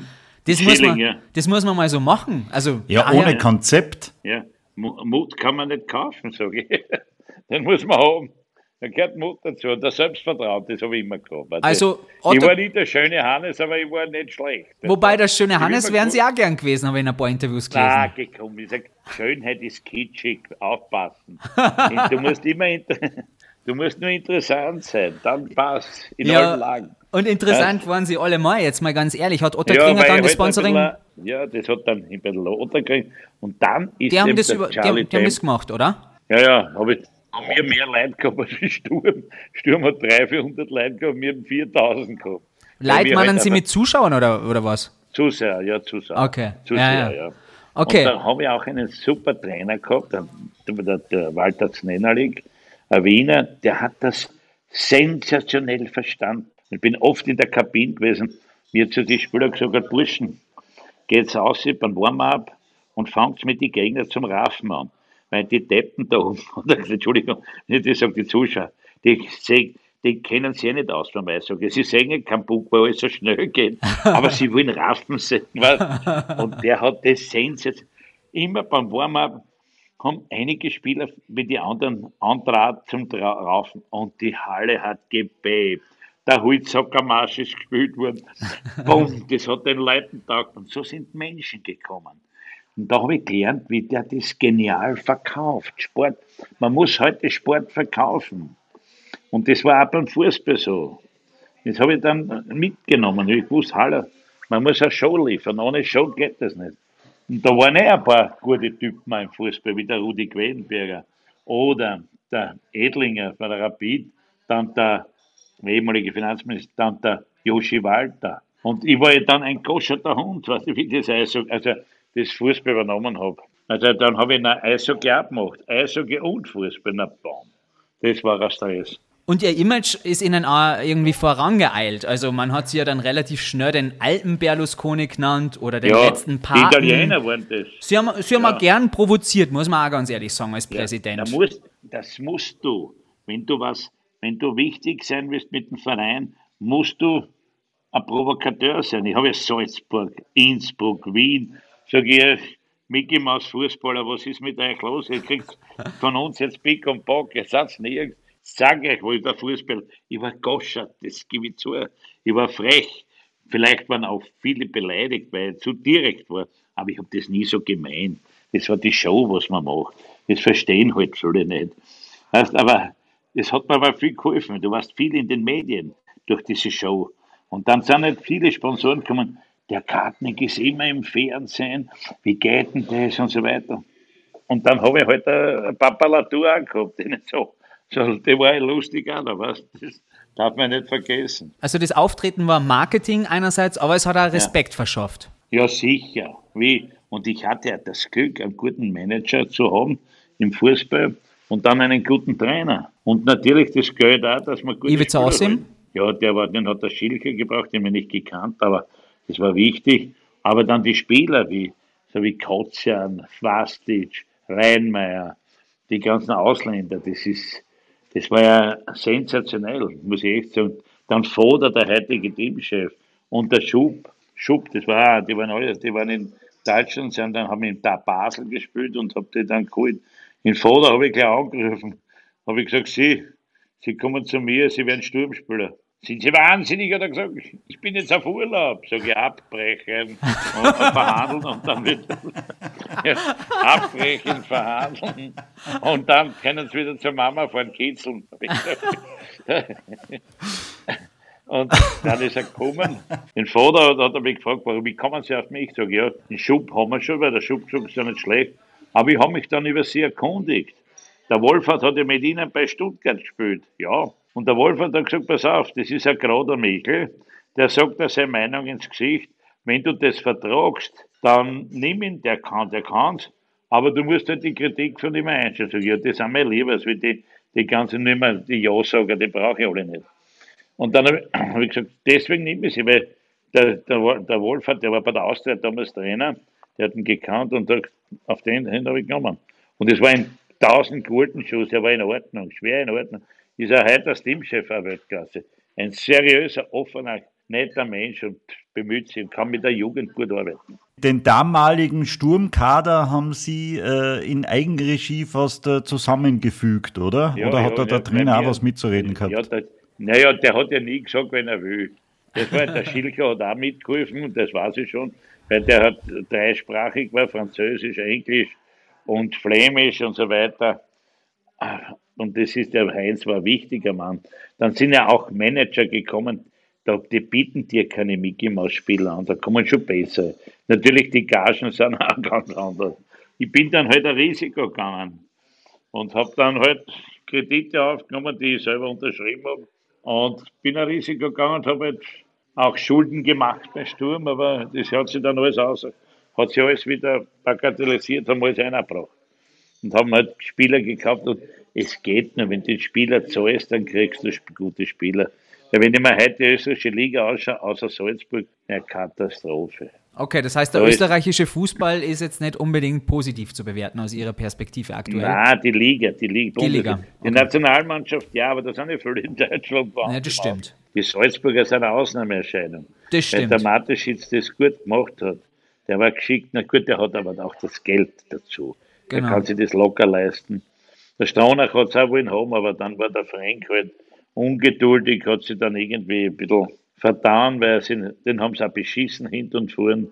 Das, muss man, ja. das muss man mal so machen. Also Ja, daher- ohne Konzept. Ja, Mu- Mut kann man nicht kaufen, sage ich. Den muss man haben. Da gehört Mut dazu. Und das Selbstvertrauen, das habe ich immer gehabt. Also, ich Otto- war nicht der schöne Hannes, aber ich war nicht schlecht. Wobei das schöne Ich Hannes wären Sie auch gern gewesen, habe ich in ein paar Interviews Na, gelesen. gekommen. Ich sag, Schönheit ist kitschig, aufpassen. du musst immer, du musst nur interessant sein, dann passt in allen Lagen. Und interessant waren Sie alle mal, jetzt mal ganz ehrlich. Hat Otto Ja, dann das halt Sponsoring, bisschen- Ja, das hat dann ein bisschen runtergekriegt. Und dann ist die haben das, über, die, haben, die haben das gemacht, oder? Ja, ja, habe ich haben wir mehr Leute gehabt als Sturm. Sturm hat 300, 400 Leute gehabt, wir haben 4000 gehabt. Wir meinen halt Sie mit Zuschauern oder, oder was? Zuseher, ja, Zuseher. Okay, Zuseher, ja, ja. ja. Und Okay, dann habe ich auch einen super Trainer gehabt, der, der, der Walter Znenalik, ein Wiener, der hat das sensationell verstanden. Ich bin oft in der Kabine gewesen, mir zu den Spielern gesagt, Burschen, geht's aus beim Warm-up und fangt mit den Gegnern zum Raffen an. Weil die Deppen da oben, Entschuldigung, ich sage die Zuschauer, die, die kennen sie ja nicht aus beim Eishockey. Sie sehen ja keinen Puck, weil alles so schnell geht, aber sie wollen Raffen sehen. Und der hat das sensationell, immer beim Warm-up haben einige Spieler mit den anderen antrat zum Raufen und die Halle hat gebebt. Der Holzhackermarsch ist gespielt worden. Bumm, das hat den Leuten taugt. Und so sind Menschen gekommen. Und da habe ich gelernt, wie der das genial verkauft. Sport, man muss heute Sport verkaufen. Und das war auch beim Fußball so. Das habe ich dann mitgenommen. Ich wusste, hallo, man muss eine Show liefern. Ohne Show geht das nicht. Und da waren eh ein paar gute Typen im Fußball, wie der Rudi Quellenberger oder der Edlinger von der Rapid, dann der ehemalige Finanzminister, dann der Joshi Walter. Und ich war ja dann ein koscherter Hund, weißt du, wie ich das Eishockey, also das Fußball übernommen habe. Also dann habe ich noch Eishockey auch gemacht. Eishockey und Fußball, na bam. Das war ein Stress. Und ihr Image ist ihnen auch irgendwie vorangeeilt. Also man hat sie ja dann relativ schnell den alten Berlusconi genannt oder den Ja, letzten die Paten. Italiener waren das. Sie haben, sie haben Ja. auch gern provoziert, muss man auch ganz ehrlich sagen, als Ja, Präsident. Da musst, das musst du. Wenn du was, wenn du wichtig sein willst mit dem Verein, musst du ein Provokateur sein. Ich habe ja Salzburg, Innsbruck, Wien, sage ich, Mickey Maus Fußballer, was ist mit euch los? Ihr kriegt von uns jetzt Pick und Bock, ihr seid nirgends. Sag euch, wo ist der Fußball? Ich war goschert, das gebe ich zu. Ich war frech. Vielleicht waren auch viele beleidigt, weil ich zu direkt war. Aber ich habe das nie so gemeint. Das war die Show, was man macht. Das verstehen halt viele nicht. Weißt, aber es hat mir aber viel geholfen. Du warst viel in den Medien durch diese Show. Und dann sind halt viele Sponsoren gekommen. Der Kartnick ist immer im Fernsehen. Wie geht denn das und so weiter. Und dann habe ich halt eine Papalatur angehabt. So, so, die war ja lustig auch, weißt du. Das darf man nicht vergessen. Also das Auftreten war Marketing einerseits, aber es hat auch Respekt verschafft. Ja, sicher. Wie? Und ich hatte ja das Glück, einen guten Manager zu haben im Fußball und dann einen guten Trainer. Und natürlich das Geld auch, dass man gute Ivica Osim? Ja, der war, den hat der Schilke gebraucht, den wir nicht gekannt, aber das war wichtig. Aber dann die Spieler wie, so wie Kotzian, Svastic, Reinmeier, die ganzen Ausländer, das ist, das war ja sensationell, muss ich echt sagen. Dann Foder, der heutige Teamchef, und der Schub, Schub, das war, die waren alle, die waren in Deutschland, sind dann haben in Basel gespielt und hab die dann geholt. In Foder habe ich gleich angerufen, habe ich gesagt, Sie, Sie kommen zu mir, Sie werden Sturmspieler. Sind Sie wahnsinnig? Hat er gesagt, ich bin jetzt auf Urlaub. Sag ich, abbrechen und verhandeln und dann wird ja, abbrechen, verhandeln und dann können Sie wieder zur Mama fahren, kitzeln. Und dann ist er gekommen. Den Vater hat, er mich gefragt, warum, kommen Sie auf mich? Ich sage, ja, den Schub haben wir schon, weil der Schubzug ist ja nicht schlecht. Aber ich habe mich dann über Sie erkundigt. Der Wolfert hat ja mit Ihnen bei Stuttgart gespielt. Ja. Und der Wolfert hat gesagt, pass auf, das ist ein gerader Michel. Der sagt da seine Meinung ins Gesicht. Wenn du das vertragst, dann nimm ihn, der kann, der kann's. Aber du musst halt die Kritik von ihm ich, Ja, das sind mir lieber, als die, die ganzen, nicht mehr, die Ja-Sager, die brauche ich alle nicht. Und dann habe ich, gesagt, deswegen nehme ich sie, weil der, der, der Wohlfahrt, der war bei der Austria damals Trainer, der hat ihn gekannt und sagt, auf den hin habe ich genommen. Und es war ein 1000 Gurtenschuss, er war in Ordnung, schwer in Ordnung. Ist er heute als Teamchef der Weltklasse. Ein seriöser, offener, netter Mensch und bemüht sich und kann mit der Jugend gut arbeiten. Den damaligen Sturmkader haben Sie äh, in Eigenregie fast äh, zusammengefügt, oder? Ja, oder hat ja, da der ja, Trainer bei auch was mitzureden gehabt? Ja, der, naja, der hat ja nie gesagt, wenn er will. Das war, der Schilker hat auch mitgeholfen, und das weiß ich schon, weil der hat dreisprachig war, Französisch, Englisch und Flämisch und so weiter. Und das ist der Heinz war ein wichtiger Mann. Dann sind ja auch Manager gekommen, die bieten dir keine Mickey Maus Spieler an, da kommen schon besser. Natürlich die Gagen sind auch ganz anders. Ich bin dann halt ein Risiko gegangen und habe dann halt Kredite aufgenommen, die ich selber unterschrieben habe. Und bin ein Risiko gegangen und habe halt auch Schulden gemacht bei Sturm, aber das hat sich dann alles aus, hat sich alles wieder bagatellisiert, haben alles eingebracht. Und haben halt Spieler gekauft und es geht nur, wenn du den Spieler zahlst, dann kriegst du gute Spieler. Weil wenn ich mir heute die österreichische Liga anschaue, außer Salzburg, eine Katastrophe. Okay, das heißt, der Da österreichische Fußball ist jetzt nicht unbedingt positiv zu bewerten aus Ihrer Perspektive aktuell. Nein, die Liga, die Liga. Die Liga, Die Nationalmannschaft, ja, aber da sind ja viele in Deutschland. Ja, das stimmt. Die Salzburger sind eine Ausnahmeerscheinung. Das Weil stimmt. der Mateschitz das gut gemacht hat. Der war geschickt, na gut, der hat aber auch das Geld dazu. Genau. Der kann sich das locker leisten. Der Stronach hat es auch wollen haben, aber dann war der Frank halt ungeduldig, hat sich dann irgendwie ein bisschen vertan, weil sie, den haben sie auch beschissen hinten und vorn.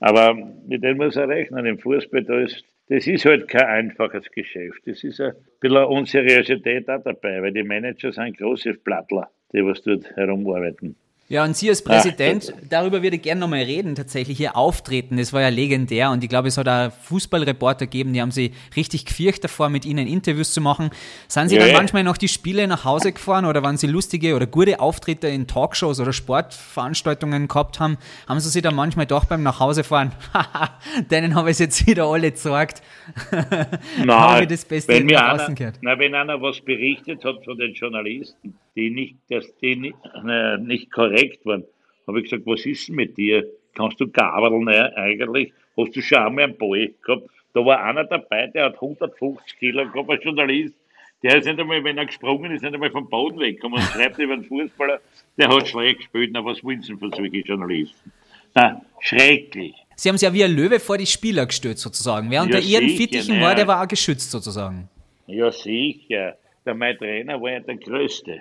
Aber mit dem muss er rechnen. Im Fußball, da ist, das ist halt kein einfaches Geschäft. Das ist ein bisschen Unseriosität auch dabei, weil die Manager sind große Plattler, die was dort herumarbeiten. Ja, und Sie als Präsident, darüber würde ich gerne nochmal reden, tatsächlich Ihr Auftreten, das war ja legendär und ich glaube, es hat auch Fußballreporter gegeben, die haben Sie richtig gefürcht davor, mit Ihnen Interviews zu machen. Sind Sie Ja, dann manchmal noch die Spiele nach Hause gefahren oder waren Sie lustige oder gute Auftritte in Talkshows oder Sportveranstaltungen gehabt haben, haben Sie sich dann manchmal doch beim Nachhausefahren, haha, denen habe ich es jetzt wieder alle gezeigt, habe ich das Beste wenn mir einer, na, wenn einer was berichtet hat von den Journalisten, die nicht, dass die nicht, äh, nicht korrekt waren, habe ich gesagt, was ist denn mit dir? Kannst du gabeln äh, eigentlich? Hast du schon einmal einen Ball gehabt? Da war einer dabei, der hat 150 Kilo gehabt, ein Journalist. Der ist nicht einmal, wenn er gesprungen ist, nicht einmal vom Boden weggekommen und schreibt über einen Fußballer, der hat schlecht gespielt. Na, was wollen Sie denn von solchen Journalisten? Na, schrecklich. Sie haben sich ja wie ein Löwe vor die Spieler gestellt sozusagen. Unter Ja, Ihren sicher, Fittichen war, der war auch geschützt sozusagen. Ja, sicher. Der, mein Trainer war ja der Größte.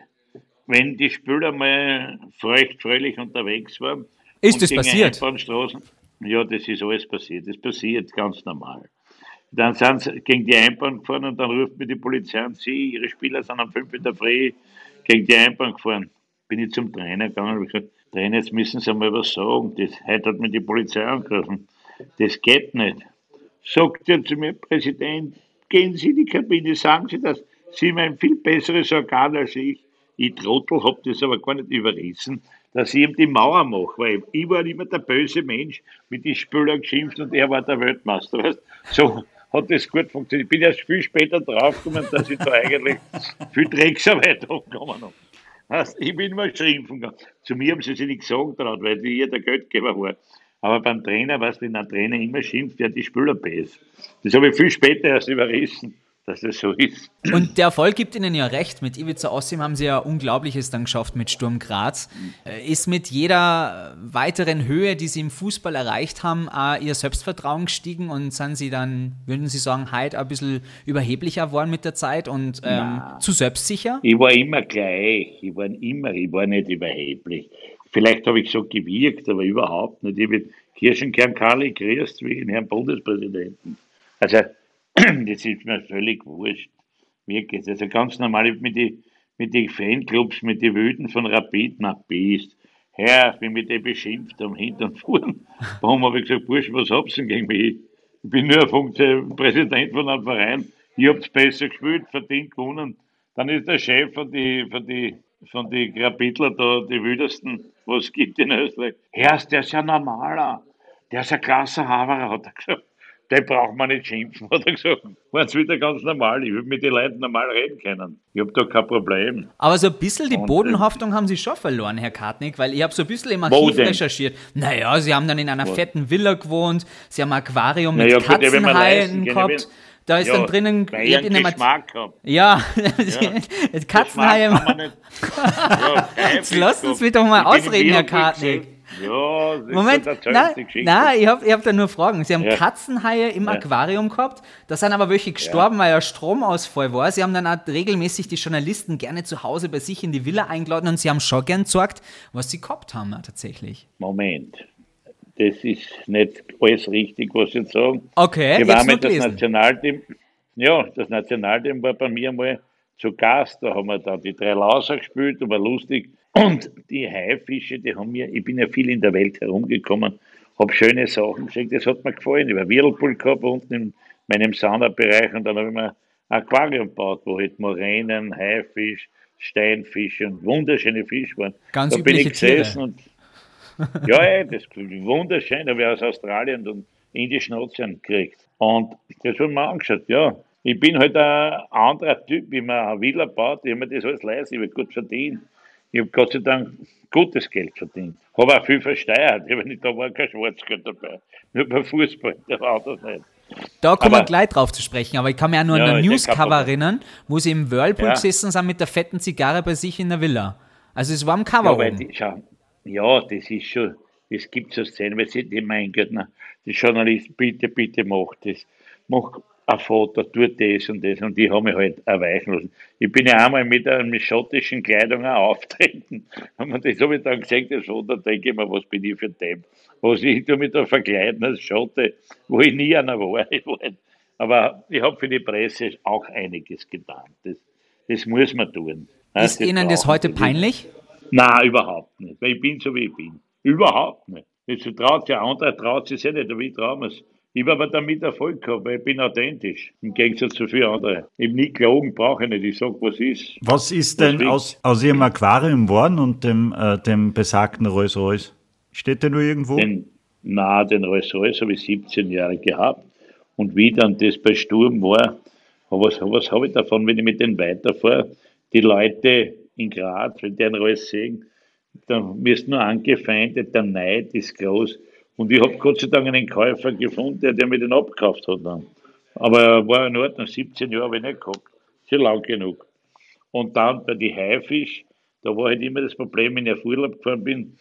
Wenn die Spieler mal feucht, fröhlich unterwegs waren. Ist das passiert? Ja, das ist alles passiert. Das passiert ganz normal. Dann sind sie gegen die Einbahn gefahren und dann ruft mir die Polizei an, sie, ihre Spieler sind am 5 in der Früh gegen die Einbahn gefahren. Bin ich zum Trainer gegangen und habe gesagt, Trainer, jetzt müssen Sie mal was sagen. Das, heute hat mir die Polizei angerufen. Das geht nicht. Sagt er zu mir, Präsident, gehen Sie in die Kabine, sagen Sie das. Sie haben ein viel besseres Organ als ich. Ich Trottel hab das aber gar nicht überrissen, dass ich ihm die Mauer mache, weil ich war immer der böse Mensch, mit den Spieler geschimpft und er war der Weltmeister. Weißt? So hat das gut funktioniert. Ich bin erst viel später draufgekommen, dass ich da eigentlich viel Drecksarbeit abgenommen habe. Weißt, ich bin immer schimpfen gegangen. Zu mir haben sie sich nicht gesagt, traut, weil ich der Geldgeber war. Aber beim Trainer, weißt du, wenn ein Trainer immer schimpft, hat die Spieler besser. Das habe ich viel später erst überrissen, dass das so ist. Und der Erfolg gibt Ihnen ja recht. Mit Ivica Ossim haben Sie ja Unglaubliches dann geschafft mit Sturm Graz. Äh, Ist mit jeder weiteren Höhe, die Sie im Fußball erreicht haben, auch Ihr Selbstvertrauen gestiegen und sind Sie dann, würden Sie sagen, heute ein bisschen überheblicher geworden mit der Zeit und ähm, zu selbstsicher? Ich war immer gleich. Ich war immer, ich war nicht überheblich. Vielleicht habe ich so gewirkt, aber überhaupt nicht. Ich bin Kirschenkern Karli grüßt wie den Herrn Bundespräsidenten. Also, das ist mir völlig wurscht. Wirklich. Also ganz normal mit den mit die Fanclubs, mit den Wüten von Rapid, na Biest. Herr, wie mit denen beschimpft am Hinten und Vorn. Warum habe ich gesagt, Bursch, was hab's denn gegen mich? Ich bin nur Funktion, Präsident von einem Verein. Ich hab's besser gespielt, verdient gewonnen. Dann ist der Chef von die, von die, von die Krapitler da, die wildesten, was es gibt in Österreich. Herr, der ist ja normaler. Der ist ein klasse Haberer, hat er gesagt. Den braucht man nicht schimpfen, hat er gesagt. War es wieder ganz normal. Ich würde mit den Leuten normal reden können. Ich habe da kein Problem. Aber so ein bisschen die Und, äh, Bodenhaftung haben Sie schon verloren, Herr Kartnick, weil ich habe so ein bisschen im Archiv denn? recherchiert. Naja, Sie haben dann in einer fetten Villa gewohnt, Sie haben ein Aquarium mit Naja, leisten Katzenhaien gehabt. Da ist Ja, dann drinnen... ich ich hab in einen dem Geschmack gehabt. Ja, Geschmack Katzenhaie... Ja, Jetzt lassen Sie mich doch mal Ich ausreden, Herr Kartnick. Ja, Moment, Geschichte. nein, ich habe ich hab da nur Fragen. Sie haben Ja. Katzenhaie im Aquarium gehabt, da sind aber welche gestorben, weil ja Stromausfall war. Sie haben dann auch regelmäßig die Journalisten gerne zu Hause bei sich in die Villa eingeladen und sie haben schon gern gesagt, was sie gehabt haben tatsächlich. Moment. Das ist nicht alles richtig, was Sie jetzt sagen. Okay, Ich war mit das gelesen. Nationalteam, ja, das Nationalteam war bei mir mal zu Gast, da haben wir da die drei Lauser gespielt, war lustig. Und die Haifische, die haben mir, ich bin ja viel in der Welt herumgekommen, habe schöne Sachen gesehen, das hat mir gefallen. Ich war Whirlpool gehabt unten in meinem Saunabereich und dann habe ich mir ein Aquarium gebaut, wo halt Moränen, Haifisch, Steinfisch und wunderschöne Fische waren. Ganz da bin ich gesessen und ja, ey, das ist wunderschön, habe ich aus Australien und Indischen Ozean gekriegt. Und das haben wir angeschaut, ja. Ich bin halt ein anderer Typ, wie man eine Villa baut, ich habe mir das alles leisten, ich habe gut verdient. Ich habe Gott sei Dank gutes Geld verdient. Habe auch viel versteuert, ich habe nicht, da war kein Schwarzgeld dabei. Nur beim Fußball, der war das nicht. Da kommen wir aber- gleich drauf zu sprechen, aber ich kann mich auch nur Ja, an ein Newscover erinnern, wo sie im Whirlpool Ja. gesessen sind mit der fetten Zigarre bei sich in der Villa. Also es war am Cover Ja, die, schau, ja, das ist schon, das gibt so Szenen, weil sie, die mein Gott, na, die Journalist, bitte, bitte mach das, mach ein Foto, tu das und das und die haben mich halt erweichen lassen. Ich bin ja einmal mit einer schottischen Kleidung auch auftreten und das habe ich dann das Foto, da denke ich mir, was bin ich für ein Depp, was ich tu mich da verkleiden als Schotte, wo ich nie einer war. Ich halt- aber ich habe für die Presse auch einiges getan, das, das muss man tun. Ist Ihnen das heute peinlich? Nein, überhaupt nicht. Weil ich bin so, wie ich bin. Überhaupt nicht. Jetzt traut sich, ein anderer traut sich ja nicht, aber ich traue mir's. Ich habe aber damit Erfolg gehabt, weil ich bin authentisch. Im Gegensatz zu vielen anderen. Ich habe nie gelogen, brauche ich nicht. Ich sage, was ist. Was ist denn Deswegen- aus, aus Ihrem Aquarium geworden und dem, äh, dem besagten Rolls Royce? Steht der nur irgendwo? Den, na, den Rolls Royce habe ich 17 Jahre gehabt. Und wie dann das bei Sturm war, was, was habe ich davon, wenn ich mit denen weiterfahre? Die Leute in Graz, wenn die einen Rolls sehen, dann wirst nur angefeindet, der Neid ist groß. Und ich habe Gott sei Dank einen Käufer gefunden, der, mir den abgekauft hat dann. Aber er war in Ordnung, 17 Jahre habe ich nicht gehabt. Sehr lang genug. Und dann bei die Haifisch, da war halt immer das Problem, wenn ich auf Urlaub gefahren bin,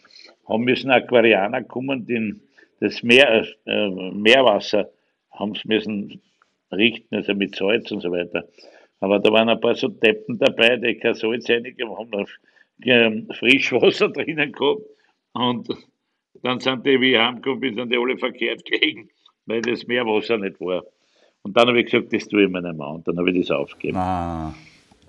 haben müssen Aquarianer kommen, den, das Meer, äh, Meerwasser haben sie müssen richten, also mit Salz und so weiter. Aber da waren ein paar so Deppen dabei, die kein Salz reingegeben haben, ähm, Frischwasser drinnen gehabt. Und dann sind die, wie ich heimgekommen bin, sind die alle verkehrt gelegen, weil das Meerwasser nicht war. Und dann habe ich gesagt, das tue ich mir nicht mehr. Und dann habe ich das aufgegeben. Ah,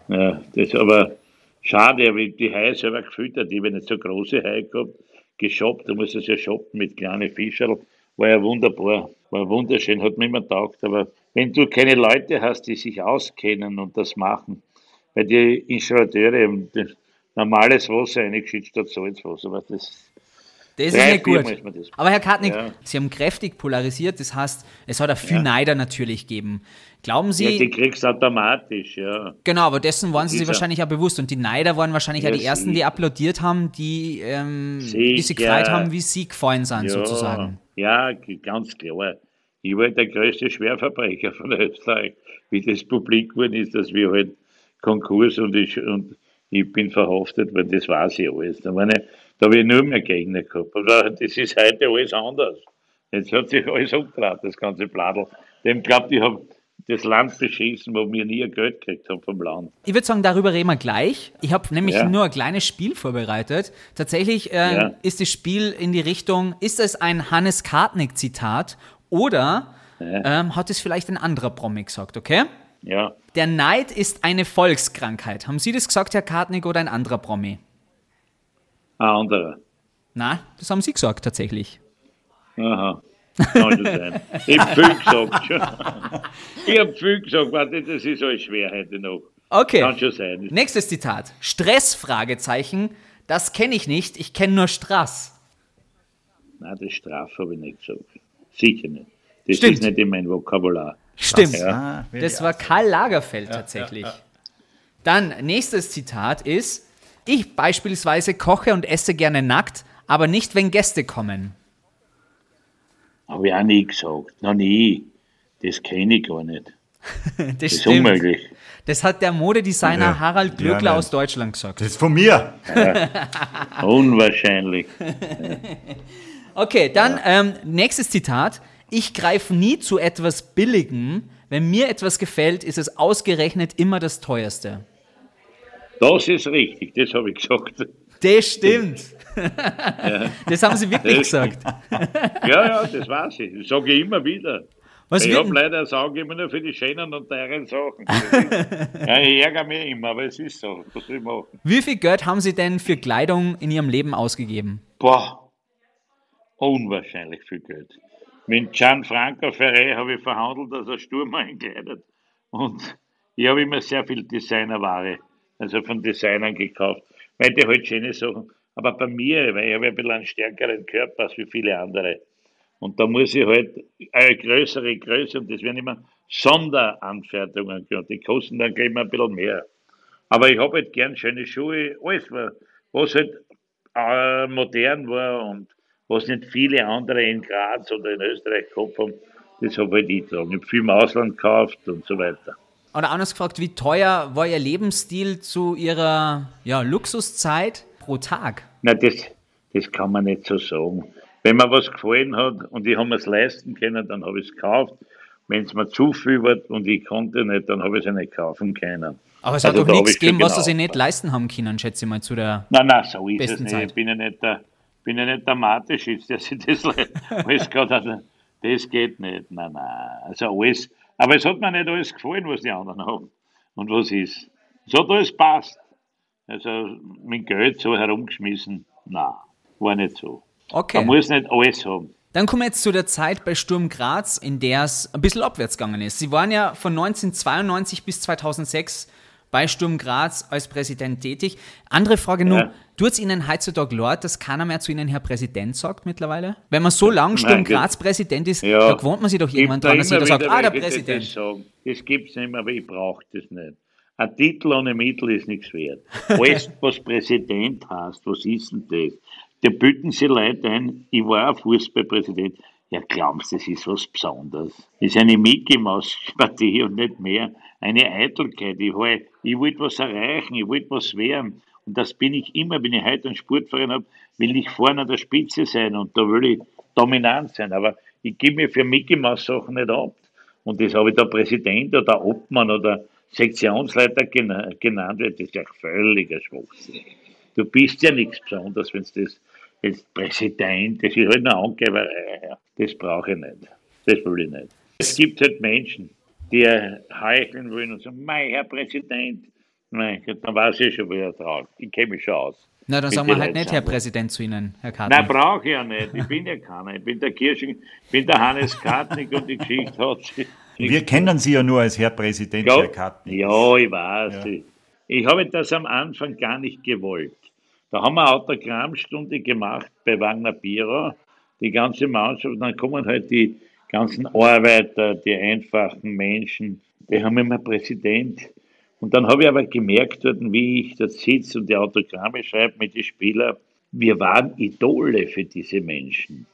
Ja, das ist aber schade, aber die Haie selber gefüttert, ich habe nicht so große Haie gehabt, geschoppt, du musst es ja shoppen mit kleinen Fischerl, war ja wunderbar, war wunderschön, hat mir immer taugt, aber wenn du keine Leute hast, die sich auskennen und das machen, weil die Installateure normales Wasser eingeschüttet statt Salzwasser, aber das, Das ist Drei, nicht gut. ist mir das- Aber Herr Kartnick, Ja. Sie haben kräftig polarisiert, das heißt, es hat auch viel Neider natürlich gegeben. Glauben Sie, ja, die kriegst automatisch, ja. genau, aber dessen waren Sie sich wahrscheinlich auch bewusst und die Neider waren wahrscheinlich Ja, auch die Ersten, die applaudiert haben, die, ähm, die sich gefreut haben, wie Sie gefallen sind, sozusagen. Ja, ganz klar. Ich war der größte Schwerverbrecher von Österreich, wie das publik geworden ist, dass wir halt Konkurs und ich, und ich bin verhaftet worden, das weiß ich alles. Da, ich, da habe ich nur mehr Gegner gehabt. Aber das ist heute alles anders. Jetzt hat sich alles umgedreht, das ganze Bladel. Dem glaubt, ich habe das Land beschissen, wo wir nie ein Geld gekriegt haben vom Land. Ich würde sagen, darüber reden wir gleich. Ich habe nämlich Ja. nur ein kleines Spiel vorbereitet. Tatsächlich äh, Ja. ist das Spiel in die Richtung, ist es ein Hannes Kartnick-Zitat oder ähm, hat es vielleicht ein anderer Promi gesagt, okay? Ja, Der Neid ist eine Volkskrankheit. Haben Sie das gesagt, Herr Kartnick, oder ein anderer Promi? ein anderer. Na, das haben Sie gesagt, tatsächlich. Aha. Kann schon sein. Ich hab viel gesagt. Ich hab viel gesagt, warte, das ist alles schwer heute noch. Okay. Kann schon sein. Nächstes Zitat. Stress, Fragezeichen. Das kenne ich nicht, ich kenne nur Strass. Nein, das Strafe habe ich nicht gesagt. Sicher nicht. Das Stimmt. ist nicht in mein Vokabular. Stimmt. Ah, will Das war Karl Lagerfeld tatsächlich. Dann, nächstes Zitat ist, ich beispielsweise koche und esse gerne nackt, aber nicht, wenn Gäste kommen. Habe ich auch nie gesagt. Noch nie. Das kenne ich gar nicht. Das, Das ist stimmt. unmöglich. Das hat der Modedesigner Ja. Harald Glöckler Ja, aus Deutschland gesagt. Das ist von mir. Unwahrscheinlich. Okay, dann ähm, nächstes Zitat. Ich greife nie zu etwas Billigem. Wenn mir etwas gefällt, ist es ausgerechnet immer das teuerste. Das ist richtig, das habe ich gesagt. Das stimmt. Das haben sie wirklich Das- gesagt. Ja, ja, das weiß ich. Das sage ich immer wieder. Was ich habe leider das Auge immer nur für die schönen und teuren Sachen. Ja, ich ärgere mich immer, aber es ist so. Was soll ich machen? Wie viel Geld haben Sie denn für Kleidung in Ihrem Leben ausgegeben? Boah, unwahrscheinlich viel Geld. Mit Gianfranco Ferré habe ich verhandelt, dass er Sturm einkleidet. Und ich habe immer sehr viel Designerware, also von Designern gekauft, weil die halt schöne Sachen. Aber bei mir, weil ich habe ein bisschen einen stärkeren Körper als wie viele andere. Und da muss ich halt eine größere Größe, und das werden immer Sonderanfertigungen gemacht. Die kosten dann gleich mal ein bisschen mehr. Aber ich habe halt gern schöne Schuhe, alles, wa- was halt äh, modern war und was nicht viele andere in Graz oder in Österreich gehabt haben, das habe halt ich getragen. Ich habe viel im Ausland gekauft und so weiter. Oder anders gefragt, wie teuer war Ihr Lebensstil zu Ihrer ja, Luxuszeit pro Tag? Nein, das, das kann man nicht so sagen. Wenn mir was gefallen hat und ich habe mir es leisten können, dann habe ich es gekauft. Wenn es mir zu viel wird und ich konnte nicht, dann habe ich es nicht kaufen können. Aber es hat Also doch nichts gegeben, was Sie genau sich nicht leisten haben können, schätze ich mal, zu der... Nein, nein, so ist Besten es nicht. Zeit. Ich bin ja nicht der, bin ja nicht der Mateschitz, der sich das le- alles gerade hat. Das geht nicht. Nein, nein. Also alles. Aber es hat mir nicht alles gefallen, was die anderen haben. Und was ist. Es hat alles passt. Also mit Geld so herumgeschmissen. Nein, war nicht so. Okay. Man muss nicht alles haben. Dann kommen wir jetzt zu der Zeit bei Sturm Graz, in der es ein bisschen abwärts gegangen ist. Sie waren ja von 1992 bis 2006 bei Sturm Graz als Präsident tätig. Andere Frage nur, Ja. tut es Ihnen heutzutage leid, dass keiner mehr zu Ihnen Herr Präsident sagt mittlerweile? Wenn man so lange Sturm Graz Präsident ist, Ja. da gewohnt man sich doch irgendwann dran, dass jeder sagt, ah, der Präsident. Das, sagen. das gibt es nicht mehr, aber ich brauche das nicht. Ein Titel ohne Mittel ist nichts wert. Alles, was Präsident heißt, was ist denn das? Da bitten sie Leute ein, ich war ein Fußballpräsident. Ja, glaubst du, das ist was Besonderes? Das ist eine Mickey Maus Partie und nicht mehr. Eine Eitelkeit. Ich, halt, ich wollte was erreichen, ich wollte was werden. Und das bin ich immer, wenn ich heute einen Sportverein habe, will ich vorne an der Spitze sein und da will ich dominant sein. Aber ich gebe mir für Mickey Maus Sachen nicht ab. Und das habe ich da Präsident oder Obmann oder Sektionsleiter gena- genannt wird, das ist ja völliger Schwachsinn. Du bist ja nichts Besonderes, wenn du das jetzt Präsident, das ist halt eine Angeberei. Das brauche ich nicht. Das will ich nicht. Es gibt halt Menschen, die heucheln wollen und sagen, mein Herr Präsident, mein Gott, dann weiß ich schon, wie er traut. Ich kenne mich schon aus. Na, dann sagen wir halt nicht Herr. Präsident zu Ihnen, Herr Nein, Kartner. brauche ich ja nicht. Ich bin ja keiner. Ich bin der Kirchen, ich bin der Hannes Kartnick und die Geschichte hat sich. Wir kennen Sie ja nur als Herr Präsident, Herr Kartnick. Ja, ich weiß. Ich, ich habe das am Anfang gar nicht gewollt. Da haben wir eine Autogrammstunde gemacht bei Wagner Bierer, die ganze Mannschaft. Dann kommen halt die ganzen Arbeiter, die einfachen Menschen, die haben immer Präsident. Und dann habe ich aber gemerkt, wie ich da sitze und die Autogramme schreibe mit den Spielern, wir waren Idole für diese Menschen.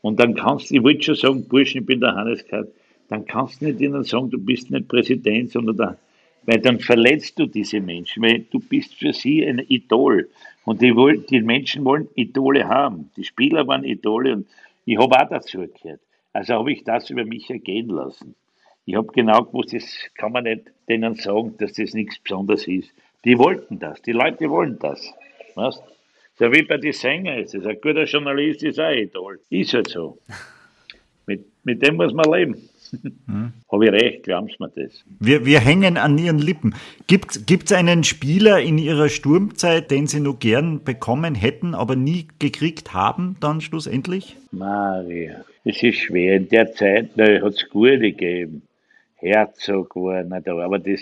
Und dann kannst du, ich wollte schon sagen, Burschen, ich bin der Hannes Kart, dann kannst du nicht ihnen sagen, du bist nicht Präsident, sondern der, weil dann verletzt du diese Menschen, weil du bist für sie ein Idol. Und die, wollen, die Menschen wollen Idole haben. Die Spieler waren Idole und ich habe auch dazu gehört. Also habe ich das über mich ergehen lassen. Ich habe genau gewusst, das kann man nicht denen sagen, dass das nichts Besonderes ist. Die wollten das, die Leute wollen das. Weißt? So wie bei den Sängern ist es. Ein guter Journalist ist auch ein Idol. Ist halt so. Mit, mit dem muss man leben. Habe ich recht, glauben Sie mir das. Wir, wir hängen an Ihren Lippen. Gibt es einen Spieler in Ihrer Sturmzeit, den Sie nur gern bekommen hätten, aber nie gekriegt haben, dann schlussendlich? Maria, es ist schwer. In der Zeit hat es gute gegeben. Herzog war nicht da, aber das,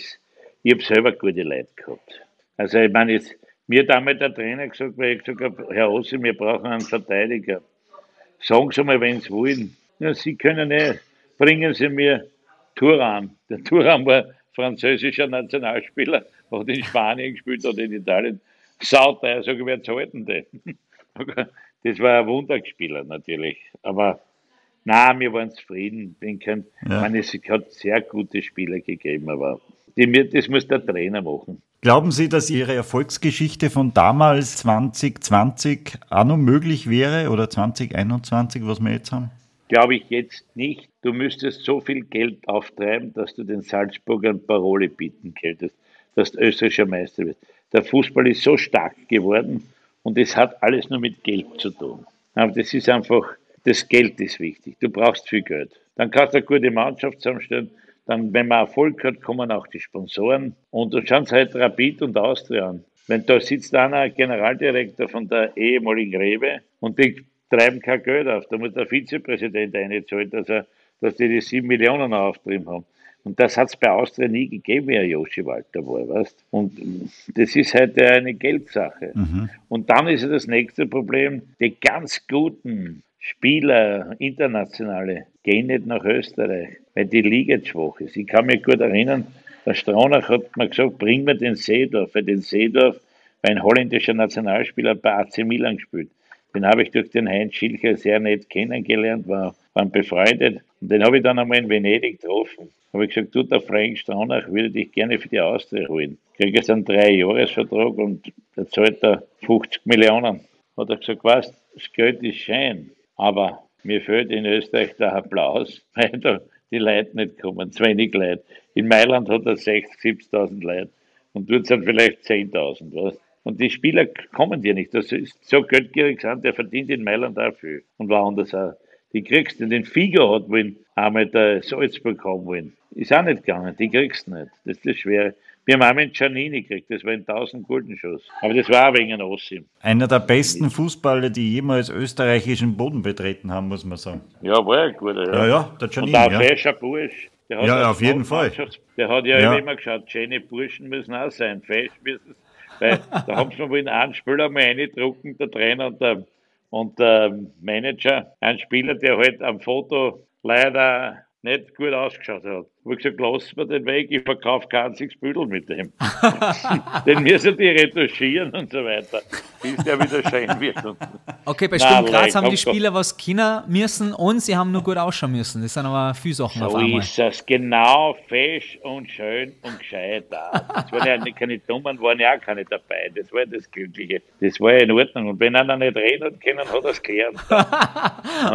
ich habe selber gute Leute gehabt. Also ich meine, jetzt, mir hat damals der Trainer gesagt, weil ich gesagt habe, Herr Ossi, wir brauchen einen Verteidiger. Sagen Sie mal, wenn Sie wollen. Ja, Sie können nicht. Bringen Sie mir Turan. Der Turan war französischer Nationalspieler, hat in Spanien gespielt oder in Italien. Sauteuer, sag ich, wer zahlt denn den? Das war ein Wunderspieler natürlich. Aber na, wir waren zufrieden. Bin kein, Ja. ich meine, es hat sehr gute Spieler gegeben, aber die, das muss der Trainer machen. Glauben Sie, dass Ihre Erfolgsgeschichte von damals 2020 auch noch möglich wäre oder 2021, was wir jetzt haben? Glaube ich jetzt nicht. Du müsstest so viel Geld auftreiben, dass du den Salzburgern Parole bieten könntest, dass du österreichischer Meister wirst. Der Fußball ist so stark geworden und es hat alles nur mit Geld zu tun. Aber das ist einfach, das Geld ist wichtig. Du brauchst viel Geld. Dann kannst du eine gute Mannschaft zusammenstellen. Dann, wenn man Erfolg hat, kommen auch die Sponsoren. Und du schaust halt Rapid und Austria an. Wenn da sitzt einer Generaldirektor von der ehemaligen Rewe und die treiben kein Geld auf. Da muss der Vizepräsident einzahlen, dass, er, dass die die sieben Millionen auftrieben haben. Und das hat es bei Austria nie gegeben, wie ein Joshi Walter war, weißt Und das ist halt eine Geldsache. Und dann ist ja das nächste Problem, die ganz guten Spieler, internationale, gehen nicht nach Österreich, weil die Liga zu schwach ist. Ich kann mich gut erinnern, der Stronach hat mir gesagt, bring mir den Seedorf, weil den Seedorf war ein holländischer Nationalspieler bei AC Milan gespielt. Den habe ich durch den Heinz Schilcher sehr nett kennengelernt, war, waren befreundet. Und den habe ich dann einmal in Venedig getroffen. Habe ich gesagt, du, der Frank Stronach würde dich gerne für die Austria holen. Krieg jetzt einen Drei-Jahres-Vertrag und der zahlt da 50 Millionen. Hat er gesagt, was, das Geld ist schön, aber mir fehlt in Österreich der Applaus, weil da die Leute nicht kommen, zu wenig Leute. In Mailand hat er 60.000, 70.000 Leute und dort sind vielleicht 10.000. Was? Und die Spieler kommen dir nicht. Das ist so geldgierig sind, der verdient in Mailand auch viel. Und woanders auch. Die kriegst du, den Figo hat wollen, einmal der Salzburg haben wollen. Ist auch nicht gegangen, die kriegst du nicht. Das ist das Schwere. Wir haben einmal einen Giannini gekriegt, das war ein 1000 Guldenschuss. Aber das war auch wegen Ossim. Einer der besten Fußballer, die jemals österreichischen Boden betreten haben, muss man sagen. Ja, war ein guter. Ja, ja, der Und Giannini, auch ja. fescher Bursch. Der hat Ja, auf jeden Fall. Der hat ja, Ja. immer geschaut, schöne Burschen müssen auch sein, fesch müssen sie. Weil da haben sie mal wollen einen Spieler mal reindrucken, der Trainer und der, und der Manager, ein Spieler, der halt am Foto leider nicht gut ausgeschaut hat. Ich habe gesagt, lass mir den weg, ich verkaufe kein einziges Büdel mit dem. den müssen die retuschieren und so weiter, bis der wieder schön wird. Okay, bei Sturm Graz haben die komm. Spieler was Kinder müssen und sie haben nur gut ausschauen müssen. Das sind aber viele Sachen auf So einmal. ist es, genau, fesch und schön und gescheit auch. Das waren ja keine Dummen, waren ja auch keine dabei. Das war das Glückliche. Das war ja in Ordnung. Und wenn einer nicht reden hat können, hat er es gelernt.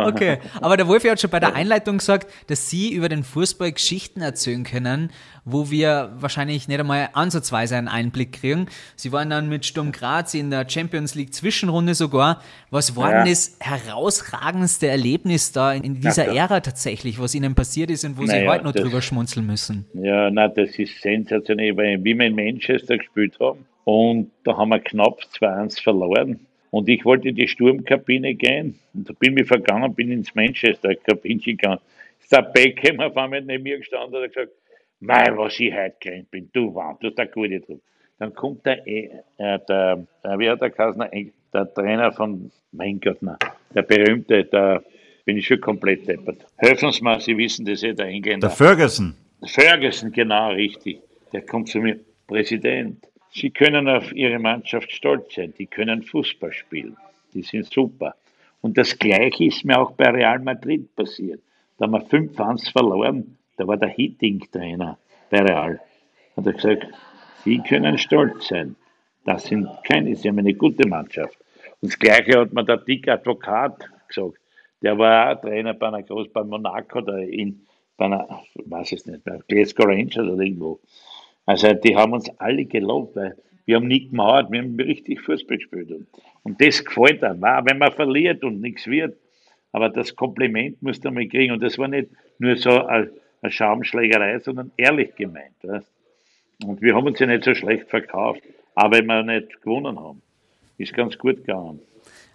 Okay, aber der Wolfi hat schon bei der Einleitung gesagt, dass Sie über den Fußball Geschichten erzählen können, wo wir wahrscheinlich nicht einmal ansatzweise einen Einblick kriegen. Sie waren dann mit Sturm Graz in der Champions League Zwischenrunde sogar. Was war Ja. denn das herausragendste Erlebnis da in dieser Ja, Ära tatsächlich, was Ihnen passiert ist und wo Sie Naja, heute noch das- drüber schmunzeln müssen? Ja, na, das ist sensationell, weil wir in Manchester gespielt haben und da haben wir knapp 2-1 verloren. Und ich wollte in die Sturmkabine gehen und da bin ich vergangen, bin ins Manchester-Kabine gegangen. Der Beckham auf einmal neben mir gestanden und hat gesagt, mei, was ich heute gerannt bin, du Wahn, du hast da gute drauf. Dann kommt der, äh, der, der wie hat der Kasner, der Trainer von, mein Gott, na, der berühmte, der bin ich schon komplett deppert. Helfen Sie mir, Sie wissen das eh, der Engländer. Der Ferguson. Ferguson, genau, richtig. Der kommt zu mir, Präsident, Sie können auf Ihre Mannschaft stolz sein. Die können Fußball spielen. Die sind super. Und das Gleiche ist mir auch bei Real Madrid passiert. Da haben wir 5-1 verloren. Da war der Hitting-Trainer bei Real. Hat er gesagt, Sie können stolz sein. Das sind keine, Sie haben eine gute Mannschaft. Und das Gleiche hat mir der Dick Advokat gesagt. Der war auch Trainer bei einer Groß, bei Monaco oder in, bei einer, ich weiß es nicht, bei Glasgow Rangers oder irgendwo. Also die haben uns alle gelobt, weil wir haben nie gemauert, wir haben richtig Fußball gespielt. Und, das gefällt einem, wenn man verliert und nichts wird. Aber das Kompliment musst du mal kriegen. Und das war nicht nur so eine, Schaumschlägerei, sondern ehrlich gemeint. Weißt? Und wir haben uns ja nicht so schlecht verkauft, aber wenn wir nicht gewonnen haben. Ist ganz gut gegangen.